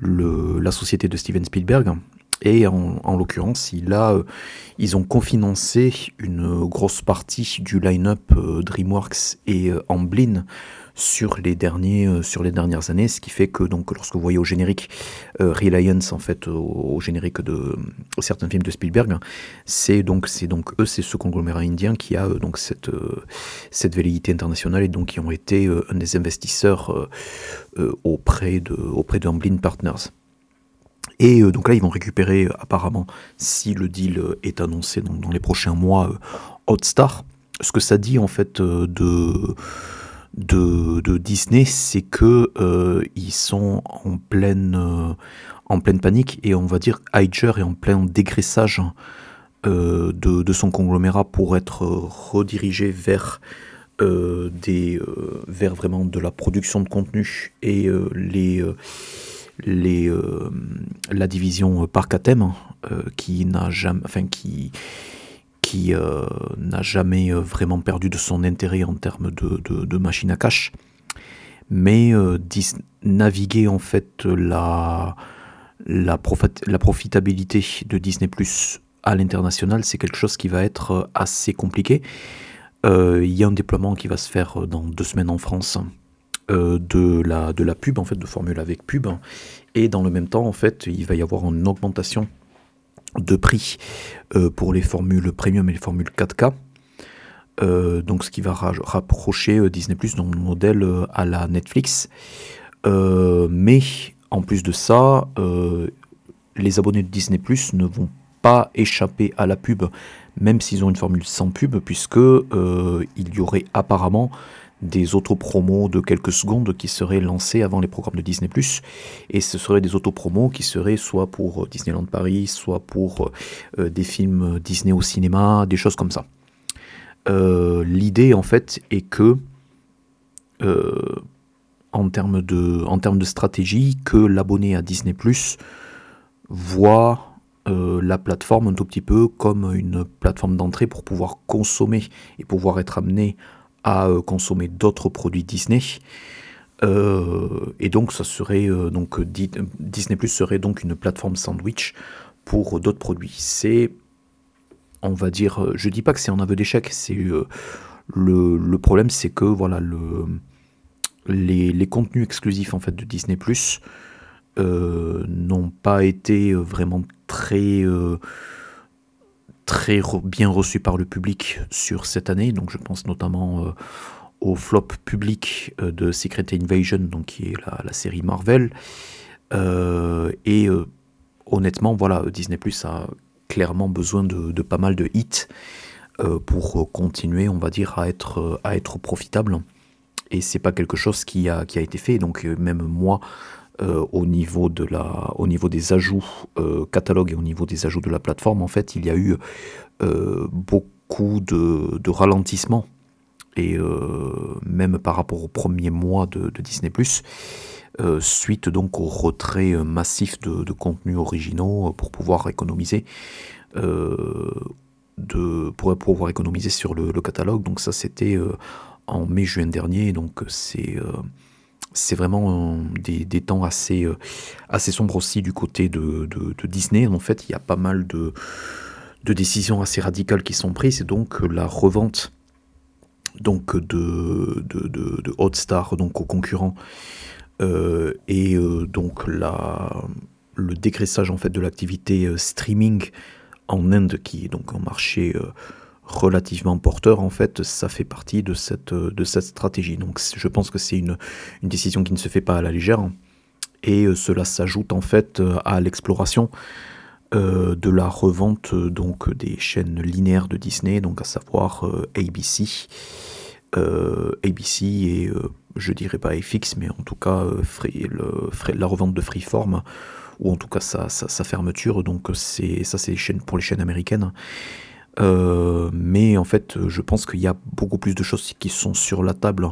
le, la société de Steven Spielberg. Et en, l'occurrence, ils ont confinancé une grosse partie du line-up DreamWorks et Amblin sur les, derniers, euh, sur les dernières années, ce qui fait que donc, lorsque vous voyez au générique euh, Reliance, en fait, au, générique de certains films de Spielberg, c'est donc, donc eux, c'est ce conglomérat indien qui a euh, donc cette, cette velléité internationale et donc qui ont été un des investisseurs auprès de, auprès de Amblin Partners. Et donc là, ils vont récupérer apparemment, si le deal est annoncé dans, dans les prochains mois, Hotstar. Ce que ça dit en fait de de, Disney, c'est que euh, ils sont en pleine, euh, en pleine panique et on va dire Iger est en plein dégraissage euh, de, son conglomérat pour être redirigé vers des vers vraiment de la production de contenu et les les la division parc à thème qui n'a jamais enfin qui qui euh, n'a jamais euh, vraiment perdu de son intérêt en termes de, machine à cash. Mais euh, naviguer en fait la, la, la profitabilité de Disney Plus à l'international, c'est quelque chose qui va être assez compliqué. Il y a un déploiement qui va se faire dans deux semaines en France de, la, de la pub, en fait, de formule avec pub. Et dans le même temps, en fait, il va y avoir une augmentation de prix euh, pour les formules premium et les formules 4K. Euh, donc ce qui va rapprocher euh, Disney Plus dans le modèle à la Netflix. mais en plus de ça, les abonnés de Disney Plus ne vont pas échapper à la pub, même s'ils ont une formule sans pub, puisque il y aurait apparemment des autopromos de quelques secondes qui seraient lancés avant les programmes de Disney+. Et ce seraient des autopromos qui seraient soit pour euh, Disneyland Paris, soit pour euh, des films Disney au cinéma, des choses comme ça. Euh, l'idée, en fait, est que, en, termes de, en termes de stratégie, que l'abonné à Disney+, voit la plateforme un tout petit peu comme une plateforme d'entrée pour pouvoir consommer et pouvoir être amené à euh, consommer d'autres produits Disney. Euh, et donc, ça serait euh, donc Disney Plus serait donc une plateforme sandwich pour d'autres produits. C'est, on va dire, je dis pas que c'est un aveu d'échec. C'est le, le, problème, c'est que voilà le les, les, contenus exclusifs en fait de Disney Plus n'ont pas été vraiment très très bien reçu par le public sur cette année. Donc je pense notamment euh, au flop public euh, de Secret Invasion, donc qui est la, série Marvel. Euh, et honnêtement, voilà, Disney Plus a clairement besoin de, pas mal de hits pour continuer, on va dire, à être, à être profitable. Et c'est pas quelque chose qui a, qui a été fait. Donc même moi, euh, au, niveau de la, au niveau des ajouts euh, catalogue et au niveau des ajouts de la plateforme, en fait, il y a eu euh, beaucoup de, de ralentissement. Et même par rapport au premier mois de, Disney ⁇ suite donc au retrait massif de, de contenus originaux pour pouvoir économiser. de, pour pouvoir économiser sur le, le catalogue. Donc ça c'était en mai-juin dernier. Donc c'est c'est vraiment des, temps assez, euh, assez sombres aussi du côté de, Disney. En fait, il y a pas mal de, décisions assez radicales qui sont prises, et donc la revente donc de, de, Hotstar donc aux concurrents euh, et euh, donc la, le dégraissage en fait de l'activité streaming en Inde qui est donc un marché relativement porteur, en fait, ça fait partie de cette, de cette stratégie. Donc je pense que c'est une, une, décision qui ne se fait pas à la légère. Et euh, cela s'ajoute en fait euh, à l'exploration euh, de la revente donc des chaînes linéaires de Disney, donc à savoir ABC. ABC et je dirais pas FX, mais en tout cas la revente de Freeform, ou en tout cas sa, sa fermeture. Donc ça c'est pour les chaînes américaines. Euh, mais en fait, je pense qu'il y a beaucoup plus de choses qui sont sur la table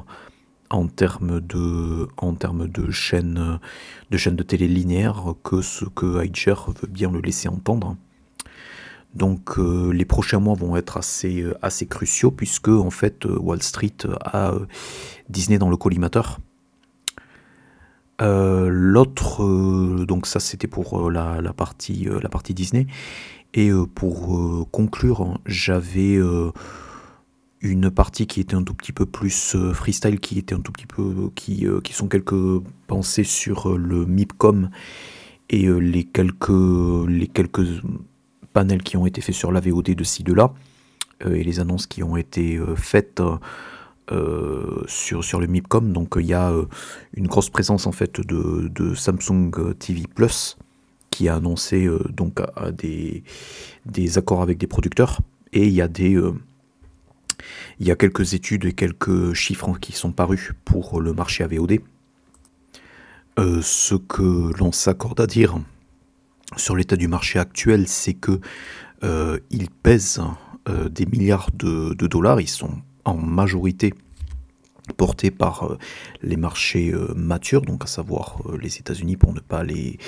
en termes de, en termes de chaînes de, chaîne de télé linéaire que ce que Eicher veut bien le laisser entendre. Donc euh, les prochains mois vont être assez, assez cruciaux puisque en fait Wall Street a Disney dans le collimateur. Heu, l'autre, heu, donc ça c'était pour, heu, la partie, la partie Disney. Et pour, conclure, j'avais, une partie qui était un tout petit peu plus, freestyle, qui était un tout petit peu qui, qui sont quelques pensées sur, le MIPCOM et les quelques, les quelques, panels qui ont été faits sur la VOD de ci de là, et les annonces qui ont été, faites, heu, sur sur le MIPCOM. Donc il y a, heu, une grosse présence en fait de Samsung TV Plus qui a annoncé, heu, donc des accords avec des producteurs et il y a des, il y a quelques études et quelques chiffres qui sont parus pour le marché AVOD. Ce que l'on s'accorde à dire sur l'état du marché actuel, c'est que, il pèse, des milliards de de dollars. Ils sont en majorité portés par, heu, les marchés, heu, matures, donc à savoir, heu, les États-Unis pour ne pas les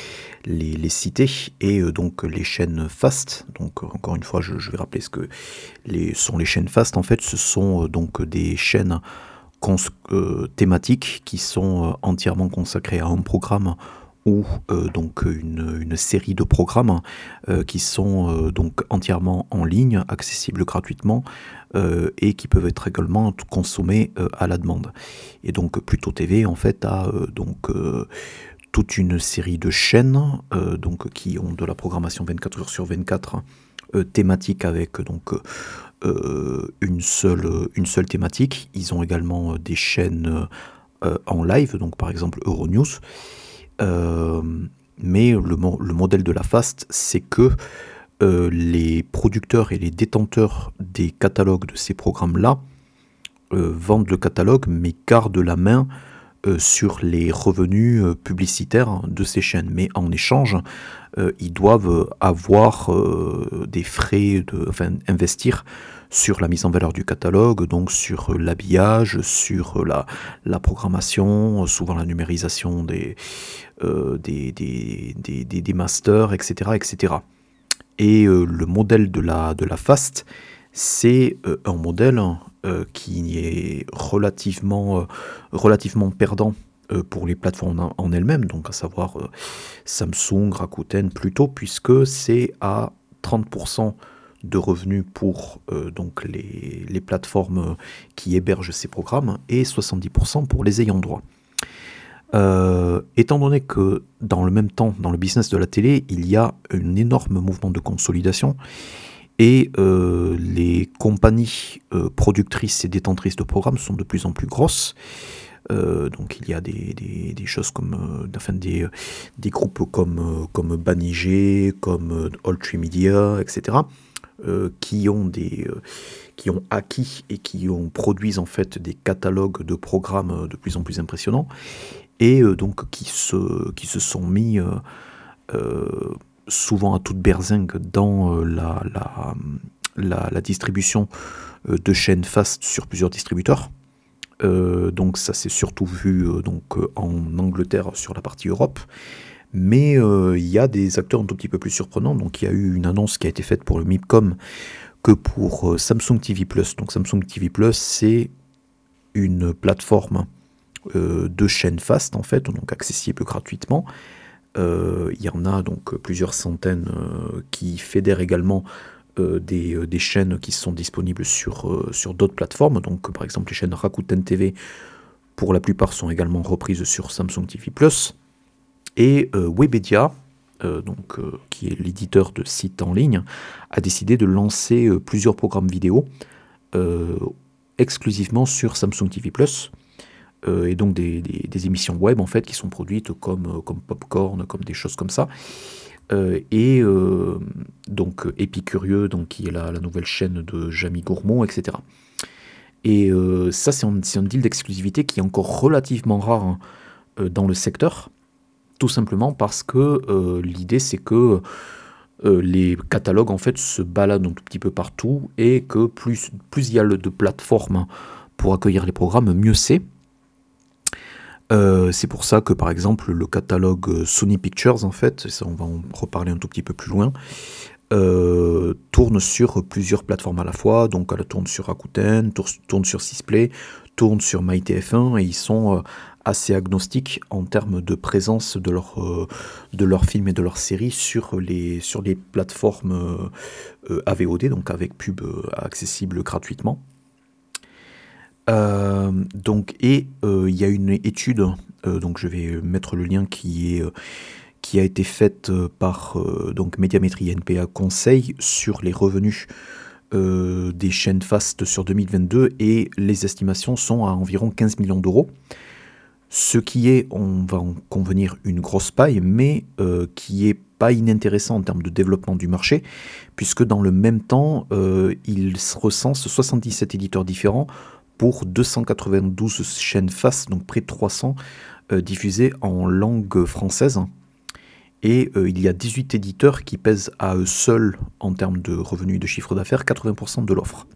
les citer et donc les chaînes FAST. Donc encore une fois, je vais rappeler ce que les sont les chaînes FAST. En fait, ce sont, donc des chaînes thématiques qui sont, entièrement consacrées à un programme ou euh, donc une, série de programmes euh, qui sont euh, donc entièrement en ligne, accessibles gratuitement euh, et qui peuvent être également consommés euh, à la demande. Et donc Pluto TV en fait a euh, donc toute une série de chaînes donc qui ont de la programmation 24 heures sur 24 thématique avec donc une seule une seule thématique. Ils ont également des chaînes en live donc par exemple Euronews mais le, le, modèle de la FAST, c'est que euh, les producteurs et les détenteurs des catalogues de ces programmes-là euh, vendent le catalogue, mais gardent la main euh, sur les revenus publicitaires de ces chaînes. Mais en échange, ils doivent avoir des frais, de, investir sur la mise en valeur du catalogue, donc sur l'habillage, sur la, programmation, souvent la numérisation des, masters, etc. etc. Et euh, le modèle de la, FAST, c'est euh, un modèle qui est relativement, perdant pour les plateformes en, elles-mêmes, donc à savoir Samsung, Rakuten plutôt, puisque c'est à 30% de revenus pour euh, donc les, les, plateformes qui hébergent ces programmes et 70% pour les ayants droit. Euh, étant donné que dans le même temps, dans le business de la télé, il y a un énorme mouvement de consolidation et euh, les compagnies euh, productrices et détentrices de programmes sont de plus en plus grosses. Donc il y a des, des, choses comme enfin, des, des groupes comme, comme Banigé, comme Alltree Media, etc. Qui ont des qui ont acquis et qui ont produisent en fait des catalogues de programmes de plus en plus impressionnants et donc qui se qui se sont mis souvent à toute berzingue dans la, la, la, la distribution de chaînes fast sur plusieurs distributeurs. Euh, donc ça s'est surtout vu euh, donc en Angleterre sur la partie Europe mais euh, il y a des acteurs un tout petit peu plus surprenants. Donc il y a eu une annonce qui a été faite pour le MIPCOM que pour euh, Samsung TV Plus. Donc Samsung TV c'est une plateforme euh, de chaînes fast en fait, donc accessible gratuitement. Euh, il y en a donc plusieurs centaines euh, qui fédèrent également euh, des, des, chaînes qui sont disponibles sur, sur d'autres plateformes. Donc par exemple les chaînes Rakuten TV, pour la plupart sont également reprises sur Samsung TV Plus. Et euh, Webedia, euh, donc, euh, qui est l'éditeur de sites en ligne, a décidé de lancer plusieurs programmes vidéo exclusivement sur Samsung TV. Et donc des, des, émissions web en fait qui sont produites comme, comme Popcorn, comme des choses comme ça. et donc Épicurieux, donc, qui est la, la, nouvelle chaîne de Jamie Gourmand, etc. Et ça, c'est un, deal d'exclusivité qui est encore relativement rare hein, dans le secteur tout simplement parce que euh, l'idée c'est que euh, les catalogues en fait se baladent un tout petit peu partout et que plus il y a de plateformes pour accueillir les programmes, mieux c'est. Euh, c'est pour ça que par exemple le catalogue Sony Pictures en fait, ça on va en reparler un tout petit peu plus loin, euh, tourne sur plusieurs plateformes à la fois, donc elle tourne sur Rakuten, tourne, sur Sisplay, tourne sur MyTF1 et ils sont assez agnostiques en termes de présence de leurs films et de leurs séries sur les, sur les plateformes AVOD, donc avec pub accessible gratuitement. Donc, et il y a une étude, donc je vais mettre le lien qui a été faite par donc Médiamétrie NPA Conseil sur les revenus euh, des chaînes FAST sur 2022 et les estimations sont à environ 15 millions d'euros. Ce qui est, on va en convenir, une grosse paille, mais euh, qui est pas inintéressant en termes de développement du marché, puisque dans le même temps, euh, il recense 77 éditeurs différents pour 292 chaînes FAST, donc près de 300 diffusées en langue française. Et euh, il y a 18 éditeurs qui pèsent à eux seuls, en termes de revenus et de chiffre d'affaires, 80% de l'offre.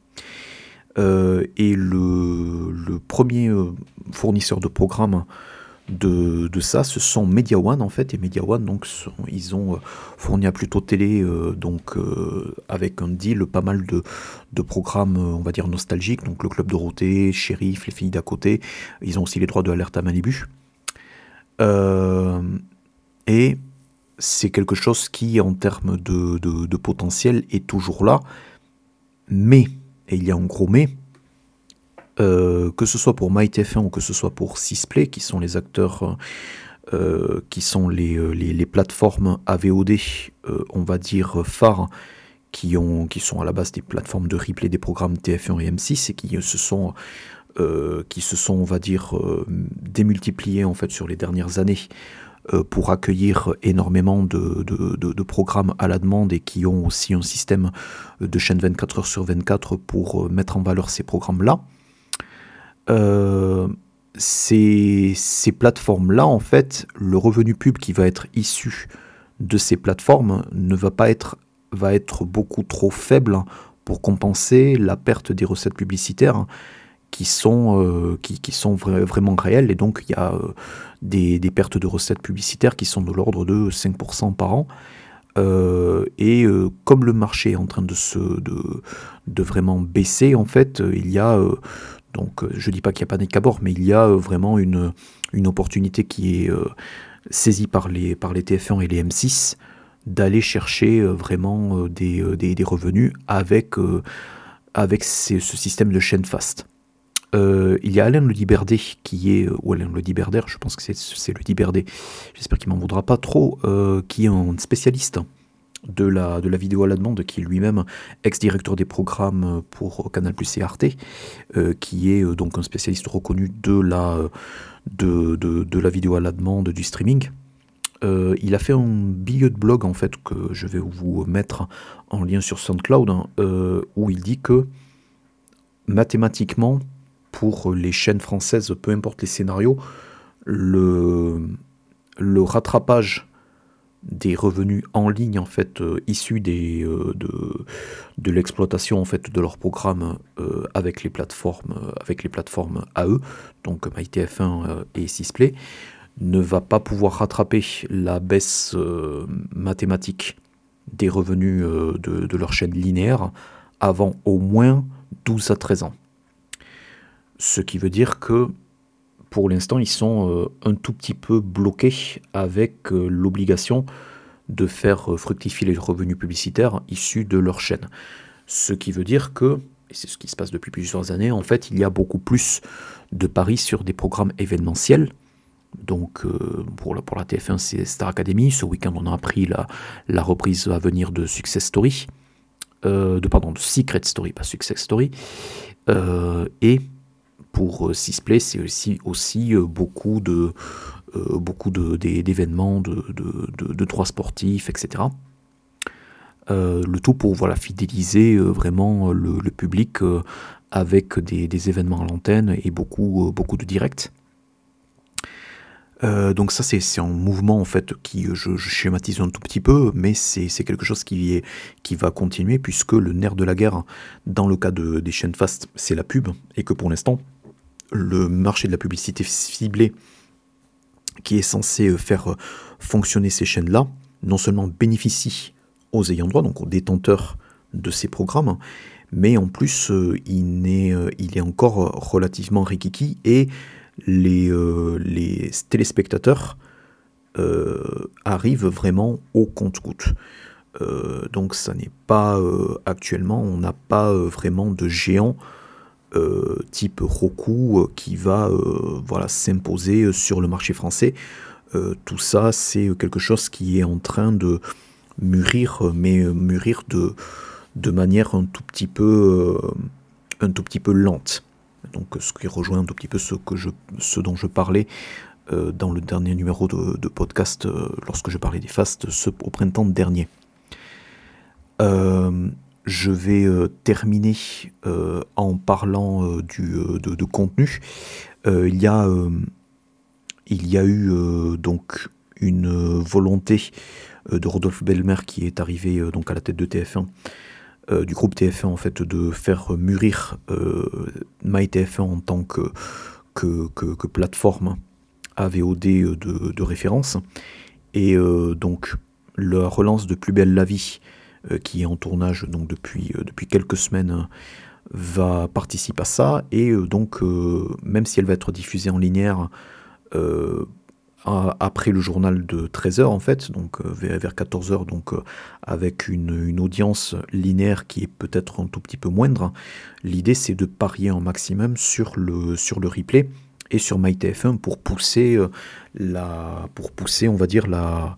Euh, et le, premier euh, fournisseur de programmes de, ça, ce sont Media One en fait. Et Media One, donc, ils ont fourni à Plutôt Télé, donc, avec un deal, pas mal de, de, programmes, on va dire, nostalgiques. Donc, le Club Dorothée, Shérif, Les Filles d'à côté. Ils ont aussi les droits de Alerte à Malibu. et c'est quelque chose qui, en termes de, potentiel, est toujours là. Mais, et il y a un gros mais, euh, que ce soit pour MyTF1 ou que ce soit pour Sisplay, qui sont les acteurs, euh, qui sont euh, les, les, plateformes AVOD, on va dire phares, qui, ont, qui sont à la base des plateformes de replay des programmes TF1 et M6 et qui se sont, qui se sont on va dire, démultipliés en fait sur les dernières années euh, pour accueillir énormément de, programmes à la demande et qui ont aussi un système de chaîne 24 heures sur 24 pour euh, mettre en valeur ces programmes-là. Euh, ces, plateformes-là, en fait, le revenu pub qui va être issu de ces plateformes ne va pas être, va être beaucoup trop faible pour compenser la perte des recettes publicitaires qui sont, qui, sont vraiment réelles. Et donc, il y a des, pertes de recettes publicitaires qui sont de l'ordre de 5% par an. Euh, et euh, comme le marché est en train de, se, de, vraiment baisser, en fait, il y a, euh, donc je ne dis pas qu'il n'y a pas panique à mais il y a vraiment une, opportunité qui est saisie par les, par les TF1 et les M6 d'aller chercher vraiment des, revenus avec, ce système de chaîne fast. Euh, il y a Alain Lediberdé qui est, ou Alain Lediberdé, je pense que c'est le Diberdé, j'espère qu'il m'en voudra pas trop, euh, qui est un spécialiste de la, de la vidéo à la demande, qui est lui-même ex-directeur des programmes pour Canal Plus et Arte, euh, qui est donc un spécialiste reconnu de la, de, de, la vidéo à la demande, du streaming. il a fait un billet de blog en fait que je vais vous mettre en lien sur SoundCloud hein, où il dit que mathématiquement pour les chaînes françaises, peu importe les scénarios, le, le rattrapage des revenus en ligne en fait euh, issus des, euh, de, l'exploitation en fait de leurs programmes euh, avec les plateformes avec les plateformes AE donc MyTF1 et Sisplay ne va pas pouvoir rattraper la baisse mathématique des revenus de, de leur chaîne linéaire avant au moins 12 à 13 ans. Ce qui veut dire que pour l'instant, ils sont euh, un tout petit peu bloqués avec euh, l'obligation de faire euh, fructifier les revenus publicitaires issus de leur chaîne. Ce qui veut dire que, et c'est ce qui se passe depuis plusieurs années, en fait, il y a beaucoup plus de paris sur des programmes événementiels. Donc, pour, la, pour la TF1, c'est Star Academy. Ce week-end, on a appris la, reprise à venir de Success Story. pardon, de Secret Story, pas Success Story. et pour euh, Sisplay, c'est aussi, euh, beaucoup de euh, beaucoup d'événements, de, de, droits sportifs, etc. le tout pour voilà, fidéliser vraiment le, public avec des, événements à l'antenne et beaucoup, beaucoup de directs. donc ça c'est un mouvement en fait qui je, schématise un tout petit peu, mais c'est quelque chose qui, est, qui va continuer puisque le nerf de la guerre dans le cas de, des chaînes fast c'est la pub et que pour l'instant le marché de la publicité ciblée qui est censé euh, faire euh, fonctionner ces chaînes-là, non seulement bénéficie aux ayants droit, donc aux détenteurs de ces programmes, mais en plus euh, il, est, il est encore relativement rikiki et les, les téléspectateurs arrivent vraiment au compte-goutte. donc ça n'est pas actuellement, on n'a pas vraiment de géant type Roku qui va voilà, s'imposer sur le marché français. tout ça, c'est quelque chose qui est en train de mûrir, mais mûrir de, manière un tout petit peu, lente. Donc ce qui rejoint un tout petit peu ce, dont je parlais dans le dernier numéro de, podcast lorsque je parlais des fasts ce, au printemps dernier. Je vais terminer en parlant du, de, contenu. il, y a, il y a eu donc une volonté de Rodolphe Belmer qui est arrivé donc à la tête de TF1 euh, du groupe TF1 en fait de faire mûrir euh, MyTF1 en tant que, que, plateforme AVOD euh, de, de, référence. Et donc la relance de Plus belle la vie, qui est en tournage donc depuis, depuis quelques semaines, va participer à ça. Et donc même si elle va être diffusée en linéaire, après le journal de 13h en fait, donc euh, vers 14h, donc euh, avec une, audience linéaire qui est peut-être un tout petit peu moindre. L'idée c'est de parier un maximum sur le, sur le replay et sur MyTF1 pour pousser euh, la, pour pousser on va dire la,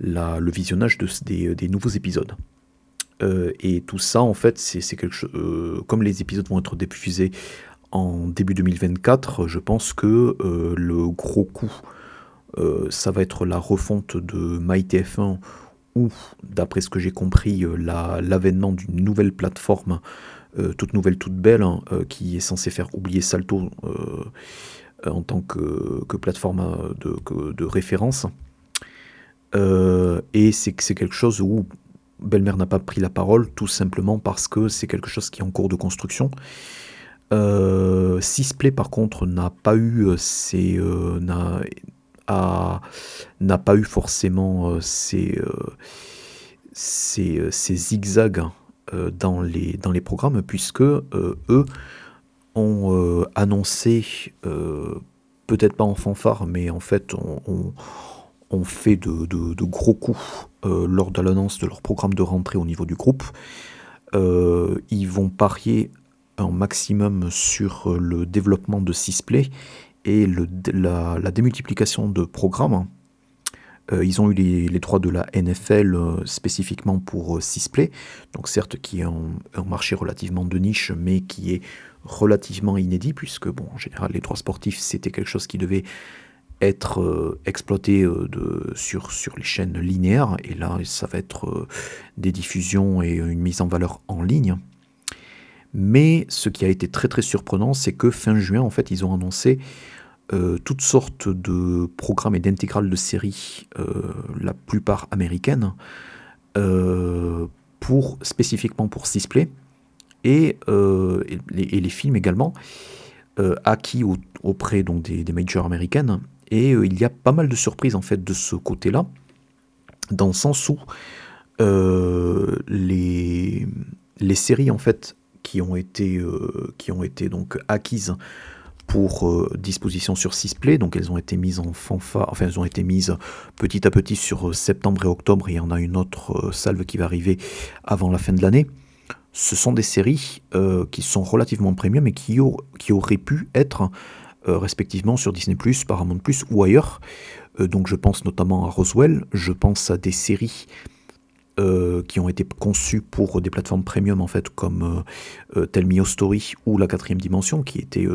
la le visionnage de, des, des nouveaux épisodes. Et tout ça en fait c'est quelque chose comme les épisodes vont être diffusés en début 2024, je pense que le gros coup euh, ça va être la refonte de MyTF1 ou, d'après ce que j'ai compris, euh, l'avènement d'une nouvelle plateforme, euh, toute nouvelle, toute belle, hein, qui est censée faire oublier Salto en tant que, plateforme de référence. et c'est quelque chose où Belmer n'a pas pris la parole, tout simplement parce que c'est quelque chose qui est en cours de construction. Euh, Sisplay par contre n'a pas eu ses, n'a pas eu forcément euh, euh, euh, ces, zigzags dans, les, dans les programmes, puisque eux ont annoncé, peut-être pas en fanfare, mais en fait on, fait de, gros coups lors de l'annonce de leur programme de rentrée au niveau du groupe. ils vont parier un maximum sur le développement de Sisplay et la, démultiplication de programmes. Euh, ils ont eu les, droits de la NFL euh, spécifiquement pour euh, Sisplay, donc certes qui est un, marché relativement de niche, mais qui est relativement inédit, puisque bon, en général les droits sportifs c'était quelque chose qui devait être exploité de, sur, sur les chaînes linéaires, et là ça va être des diffusions et une mise en valeur en ligne. Mais ce qui a été très très surprenant, c'est que fin juin, en fait, ils ont annoncé euh, toutes sortes de programmes et d'intégrales de séries, euh, la plupart américaines, euh, pour, spécifiquement pour Sisplay, et, et, les, films également, acquis auprès donc, des, majors américaines. Et il y a pas mal de surprises en fait de ce côté-là, dans le sens où les, les séries en fait qui ont été, qui ont été donc acquises pour euh, disposition sur Sisplay, donc elles ont été mises en fanfare, enfin elles ont été mises petit à petit sur euh, septembre et octobre, et il y en a une autre euh, salve qui va arriver avant la fin de l'année. Ce sont des séries qui sont relativement premium et qui, qui auraient pu être respectivement sur Disney+, Paramount+, ou ailleurs. donc je pense notamment à Roswell, je pense à des séries euh, qui ont été conçus pour des plateformes premium en fait comme euh, euh, Tell Me Your Story ou La Quatrième Dimension qui était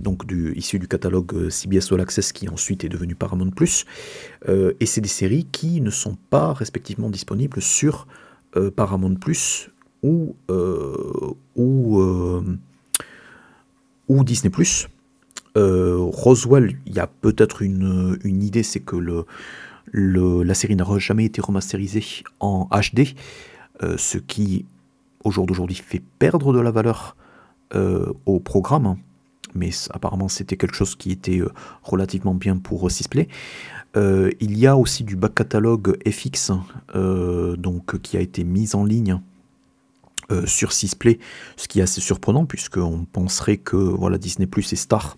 donc du, issu du catalogue CBS All Access qui ensuite est devenu Paramount Plus et c'est des séries qui ne sont pas respectivement disponibles sur Paramount Plus ou ou, ou Disney Roswell il y a peut-être une, idée c'est que la série n'a jamais été remasterisée en HD, euh, ce qui, au jour d'aujourd'hui, fait perdre de la valeur euh, au programme. Mais apparemment, c'était quelque chose qui était euh, relativement bien pour Sisplay. il y a aussi du back catalogue FX, donc qui a été mis en ligne sur Sisplay, ce qui est assez surprenant puisqu'on penserait que voilà Disney Plus et Star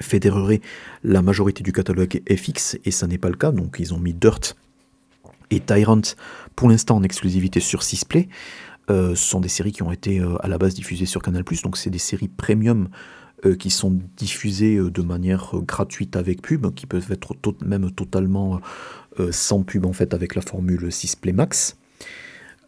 fédérerait la majorité du catalogue FX, et ça n'est pas le cas, donc ils ont mis Dirt et Tyrant pour l'instant en exclusivité sur Sisplay. Euh, ce sont des séries qui ont été euh, à la base diffusées sur Canal+, donc c'est des séries premium euh, qui sont diffusées de manière gratuite avec pub, qui peuvent être même totalement sans pub en fait avec la formule Sisplay Max.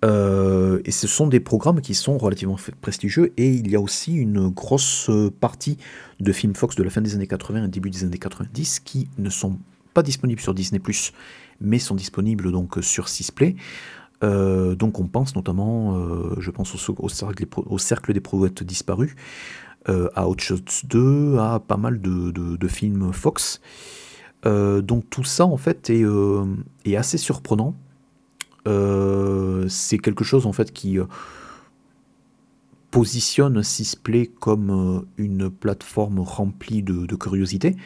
Et ce sont des programmes qui sont relativement prestigieux et il y a aussi une grosse partie de films Fox de la fin des années 80 et début des années 90 qui ne sont pas disponibles sur Disney+, mais sont disponibles donc sur Sisplay. Euh, donc on pense notamment, euh, je pense au, cercle, des prouettes disparues, euh, à Hot Shots 2, à pas mal de, films Fox. donc tout ça en fait est assez surprenant. C'est quelque chose en fait qui positionne Sisplay comme une plateforme remplie de, de curiosité.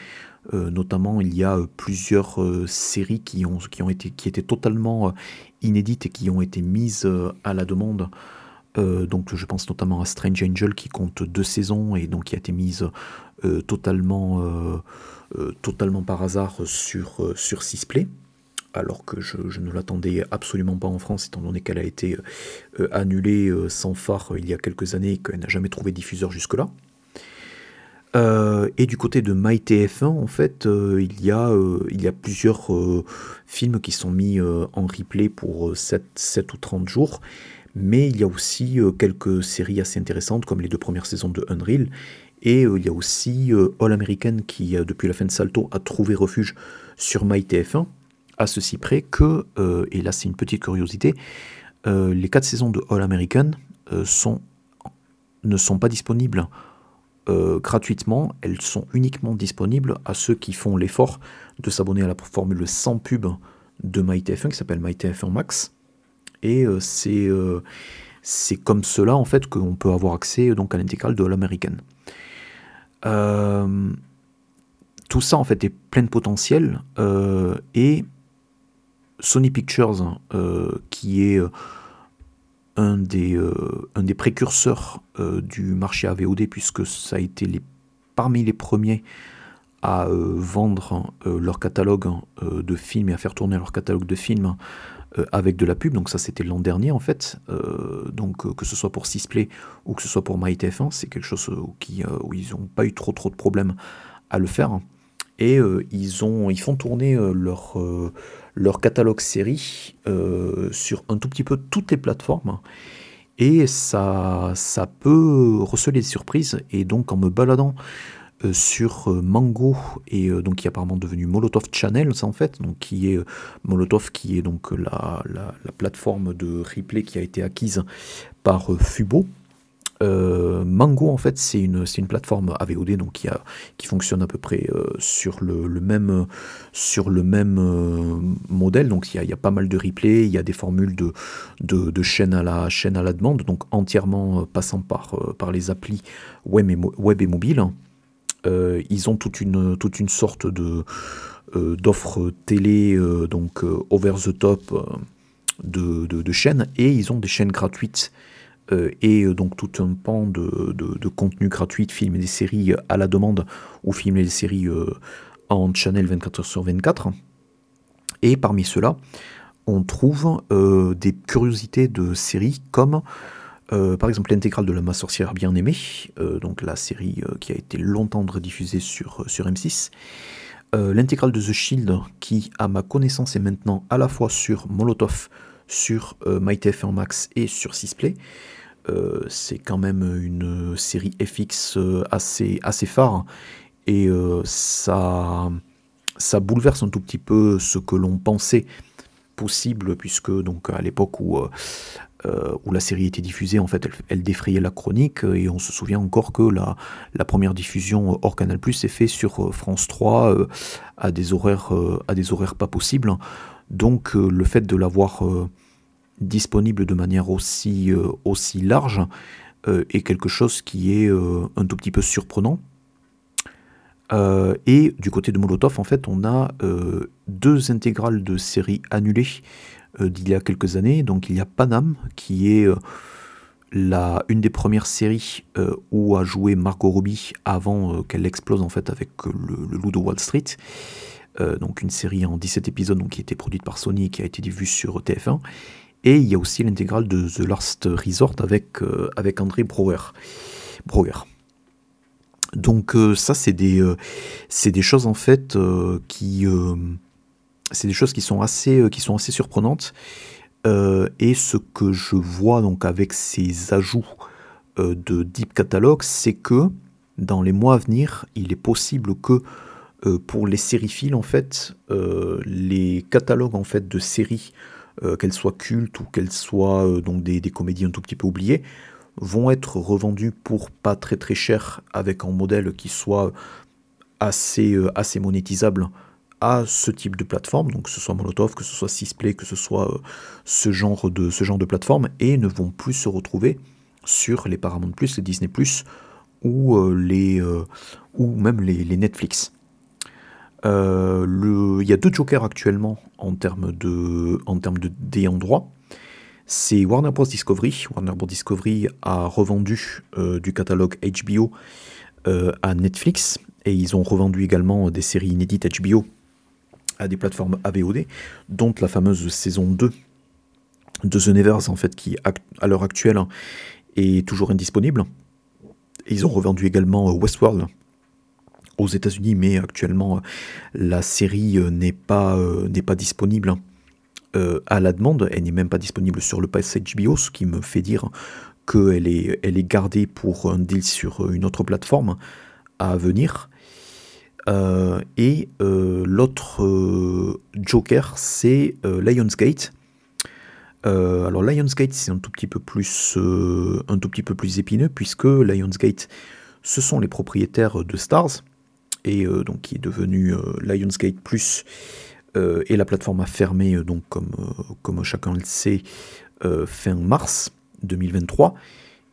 Euh, notamment, il y a euh, plusieurs euh, séries qui, ont, qui, ont été, étaient totalement inédites et qui ont été mises à la demande. donc, je pense notamment à Strange Angel qui compte deux saisons et donc qui a été mise totalement, totalement par hasard sur, sur Sisplay alors que je, ne l'attendais absolument pas en France, étant donné qu'elle a été annulée sans phare il y a quelques années et qu'elle n'a jamais trouvé diffuseur jusque-là. Euh, et du côté de MyTF1, en fait, euh, il, y a, euh, il y a plusieurs films qui sont mis en replay pour 7, 7, ou 30 jours. Mais il y a aussi quelques séries assez intéressantes, comme les deux premières saisons de Unreal. Et il y a aussi All American qui, depuis la fin de Salto, a trouvé refuge sur MyTF1, à ceci près que, et là c'est une petite curiosité, les quatre saisons de All American sont, ne sont pas disponibles euh, gratuitement, elles sont uniquement disponibles à ceux qui font l'effort de s'abonner à la formule sans pub de MyTF1 qui s'appelle MyTF1 Max. Et euh, c'est euh, comme cela en fait qu'on peut avoir accès donc à l'intégrale de l'American. tout ça en fait est plein de potentiel et Sony Pictures qui est un des, euh, un des précurseurs euh, du marché AVOD, puisque ça a été parmi les premiers à euh, vendre leur catalogue de films et à faire tourner leur catalogue de films avec de la pub. Donc ça, c'était l'an dernier, en fait. donc que ce soit pour Sisplay ou que ce soit pour MyTF1, c'est quelque chose où ils n'ont pas eu trop trop de problèmes à le faire. Et ils, ont, ils font tourner leur leur catalogue série euh, sur un tout petit peu toutes les plateformes. Et ça, ça peut receler des surprises. Et donc en me baladant euh, sur euh, Mango et donc qui est apparemment devenu Molotov Channel en fait donc qui est Molotov qui est donc la, la, la, plateforme de replay qui a été acquise par Fubo euh, Mango, en fait, c'est une, une plateforme AVOD donc qui, a, qui fonctionne à peu près euh, sur, le, même, sur le même euh, modèle. Donc, il y, a, pas mal de replays, il y a des formules de, de, chaîne, à la, chaîne à la demande, donc entièrement passant par, par les applis web et, mobile. ils ont toute une, toute une sorte de d'offres télé, donc over the top de, de, chaînes, et ils ont des chaînes gratuites et euh, donc tout un pan de, de, contenu gratuit, de films et des séries à la demande, ou films et des séries euh, en channel 24h sur 24. Et parmi ceux-là, on trouve des curiosités de séries comme par exemple l'intégrale de la Ma sorcière bien aimée, donc la série qui a été longtemps rediffusée sur, sur M6. l'intégrale de The Shield qui à ma connaissance est maintenant à la fois sur Molotov, sur MyTF1 Max et sur Sisplay. Euh, c'est quand même une série FX euh, assez, assez phare. Et euh, ça, ça bouleverse un tout petit peu ce que l'on pensait possible puisque donc à l'époque où, où la série était diffusée en fait elle, défrayait la chronique et on se souvient encore que la, la première diffusion hors Canal Plus est faite sur France 3 à des horaires à des horaires pas possibles. Donc le fait de l'avoir disponible de manière aussi, euh, aussi large euh, est quelque chose qui est euh, un tout petit peu surprenant. et du côté de Molotov, en fait, on a deux intégrales de séries annulées d'il y a quelques années. Donc il y a Panam, qui est une des premières séries où a joué Margot Robbie avant qu'elle explose en fait avec le, Loup de Wall Street. donc une série en 17 épisodes qui a été produite par Sony et qui a été diffusée sur TF1. Et il y a aussi l'intégrale de The Last Resort avec, avec André Brouwer. Brouwer. Donc ça c'est des, c'est des choses en fait qui c'est des choses qui sont assez, qui sont assez surprenantes euh, et ce que je vois donc avec ces ajouts euh, de Deep Catalog, c'est que dans les mois à venir, il est possible que euh, pour les sériphiles, en fait, les catalogues en fait de séries, qu'elles soient cultes ou qu'elles soient donc des, des, comédies un tout petit peu oubliées, vont être revendus pour pas très très cher avec un modèle qui soit assez, assez monétisable à ce type de plateforme, donc que ce soit Molotov, que ce soit Sysplay, que ce soit euh, ce, genre de, ce genre de plateforme, et ne vont plus se retrouver sur les Paramount+, les Disney+, ou, euh, euh, ou même les, Netflix. Il y a deux jokers actuellement en termes de, en termes. C'est Warner Bros. Discovery. Warner Bros. Discovery a revendu du catalogue HBO à Netflix et ils ont revendu également des séries inédites HBO à des plateformes AVOD, dont la fameuse saison 2 de The Nevers, en fait, qui à l'heure actuelle est toujours indisponible. ils ont revendu également euh, Westworld aux États-Unis, mais actuellement euh, la série euh, n'est pas, n'est pas disponible à la demande. Elle n'est même pas disponible sur le pass HBO, ce qui me fait dire qu'elle est, elle est gardée pour un deal sur une autre plateforme à venir. Euh, et euh, l'autre euh, Joker, c'est Lionsgate. alors Lionsgate, c'est un tout petit peu plus, un tout petit peu plus épineux puisque Lionsgate, ce sont les propriétaires de Stars et donc qui est devenu Lionsgate Plus et la plateforme a fermé donc comme, comme chacun le sait fin mars 2023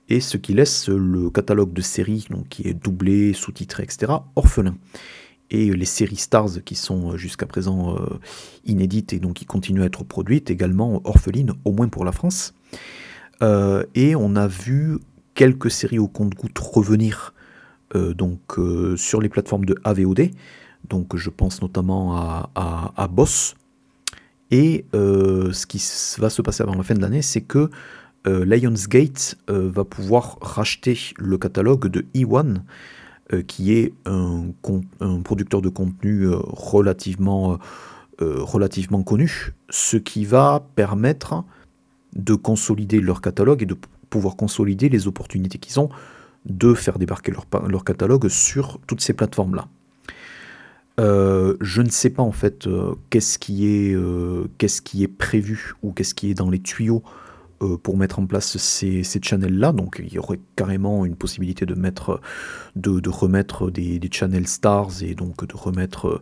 et ce qui laisse le catalogue de séries donc, qui est doublé, sous-titré, etc., orphelin et les séries Stars qui sont euh, jusqu'à présent euh, inédites et donc qui continuent à être produites également orphelines, au moins pour la France. Euh, et on a vu quelques séries au compte-goutte revenir donc, sur les plateformes de AVOD. Donc je pense notamment à, Boss. Et ce qui va se passer avant la fin de l'année, c'est que Lionsgate va pouvoir racheter le catalogue de E1 euh, qui est un, producteur de contenu euh, relativement, euh, relativement connu, ce qui va permettre de consolider leur catalogue et de pouvoir consolider les opportunités qu'ils ont de faire débarquer leur, catalogue sur toutes ces plateformes-là. je ne sais pas en fait qu'est-ce qui, est, qu'est-ce qui est prévu ou qu'est-ce qui est dans les tuyaux euh, pour mettre en place ces, ces channels-là. Donc il y aurait carrément une possibilité de, mettre, de, de remettre des, des, channels stars et donc de remettre,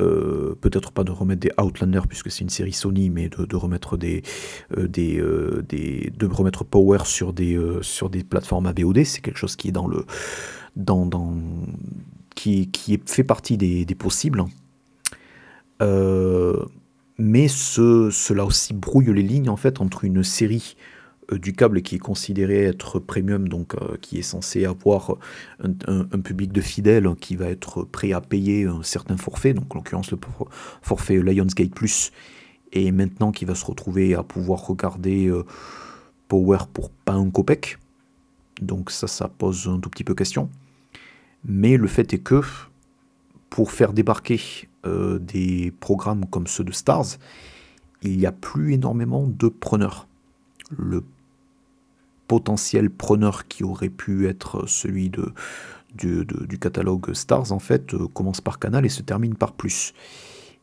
euh, peut-être pas de remettre des Outlander puisque c'est une série Sony, mais de, remettre des, euh, des, des, de remettre Power sur des, sur des plateformes AVOD. C'est quelque chose qui est dans le, dans, qui, qui est, fait partie des, des possibles. Euh, mais cela aussi brouille les lignes en fait entre une série euh, du câble qui est considérée être premium, donc euh, qui est censé avoir un, public de fidèles qui va être prêt à payer un certain forfait, donc en l'occurrence le forfait Lionsgate Plus, et maintenant qui va se retrouver à pouvoir regarder euh, Power pour pas un copec. Donc ça, ça pose un tout petit peu question. Mais le fait est que pour faire débarquer euh, des programmes comme ceux de Stars, il n'y a plus énormément de preneurs. Le potentiel preneur qui aurait pu être celui de, du, catalogue Stars, en fait, euh, commence par Canal et se termine par Plus.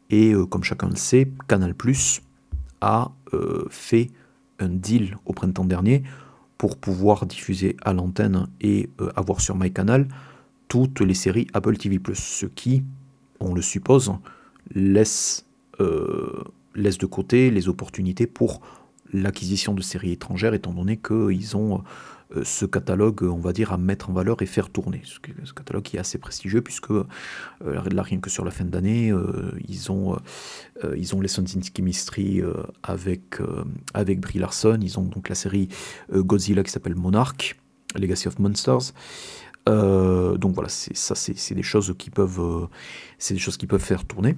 Et euh, comme chacun le sait, Canal Plus a fait un deal au printemps dernier pour pouvoir diffuser à l'antenne et avoir sur MyCanal toutes les séries Apple TV+, ce qui, on le suppose, euh, laisse de côté les opportunités pour l'acquisition de séries étrangères, étant donné qu'ils ont ce catalogue, on va dire, à mettre en valeur et faire tourner. Ce, catalogue qui est assez prestigieux, puisque là, rien que sur la fin d'année, ils ont, ils ont les Mystery avec, avec Brie Larson, ils ont donc la série Godzilla qui s'appelle Monarch, Legacy of Monsters. donc voilà, ça c'est des choses qui peuvent, c'est des choses qui peuvent faire tourner.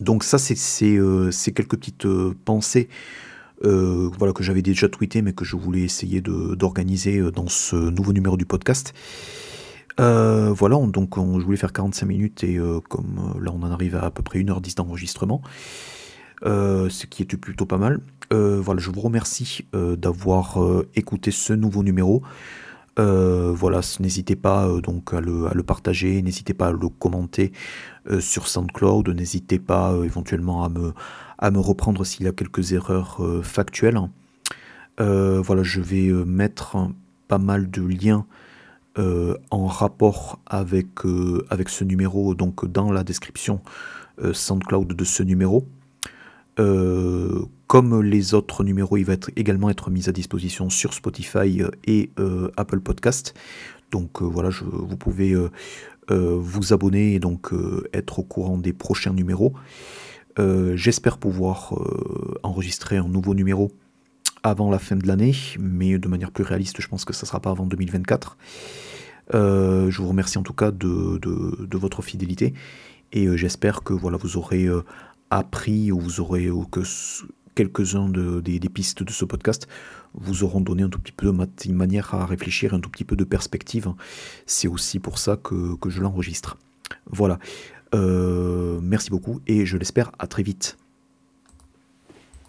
Donc ça, c'est euh, quelques petites euh, pensées euh, voilà, que j'avais déjà tweetées, mais que je voulais essayer d'organiser dans ce nouveau numéro du podcast. voilà, donc je voulais faire 45 minutes et comme là on en arrive à à peu près 1h10 d'enregistrement, ce qui est plutôt pas mal. voilà, je vous remercie d'avoir écouté ce nouveau numéro. Euh, voilà, n'hésitez pas euh, donc à le, partager, n'hésitez pas à le commenter euh, sur SoundCloud, n'hésitez pas éventuellement à me, à me reprendre s'il y a quelques erreurs factuelles. voilà, je vais mettre pas mal de liens en rapport avec, avec ce numéro, donc dans la description SoundCloud de ce numéro. Euh, comme les autres numéros, il va être également être mis à disposition sur Spotify euh, et euh, Apple Podcast. Donc voilà, vous pouvez vous abonner et donc être au courant des prochains numéros. J'espère pouvoir enregistrer un nouveau numéro avant la fin de l'année, mais de manière plus réaliste, je pense que ça ne sera pas avant 2024. je vous remercie en tout cas de, votre fidélité et j'espère que voilà, vous aurez appris ou vous aurez ou que quelques-uns de, des, pistes de ce podcast vous auront donné un tout petit peu de manière à réfléchir, un tout petit peu de perspective. C'est aussi pour ça que, je l'enregistre. Voilà. Euh, merci beaucoup et je l'espère à très vite.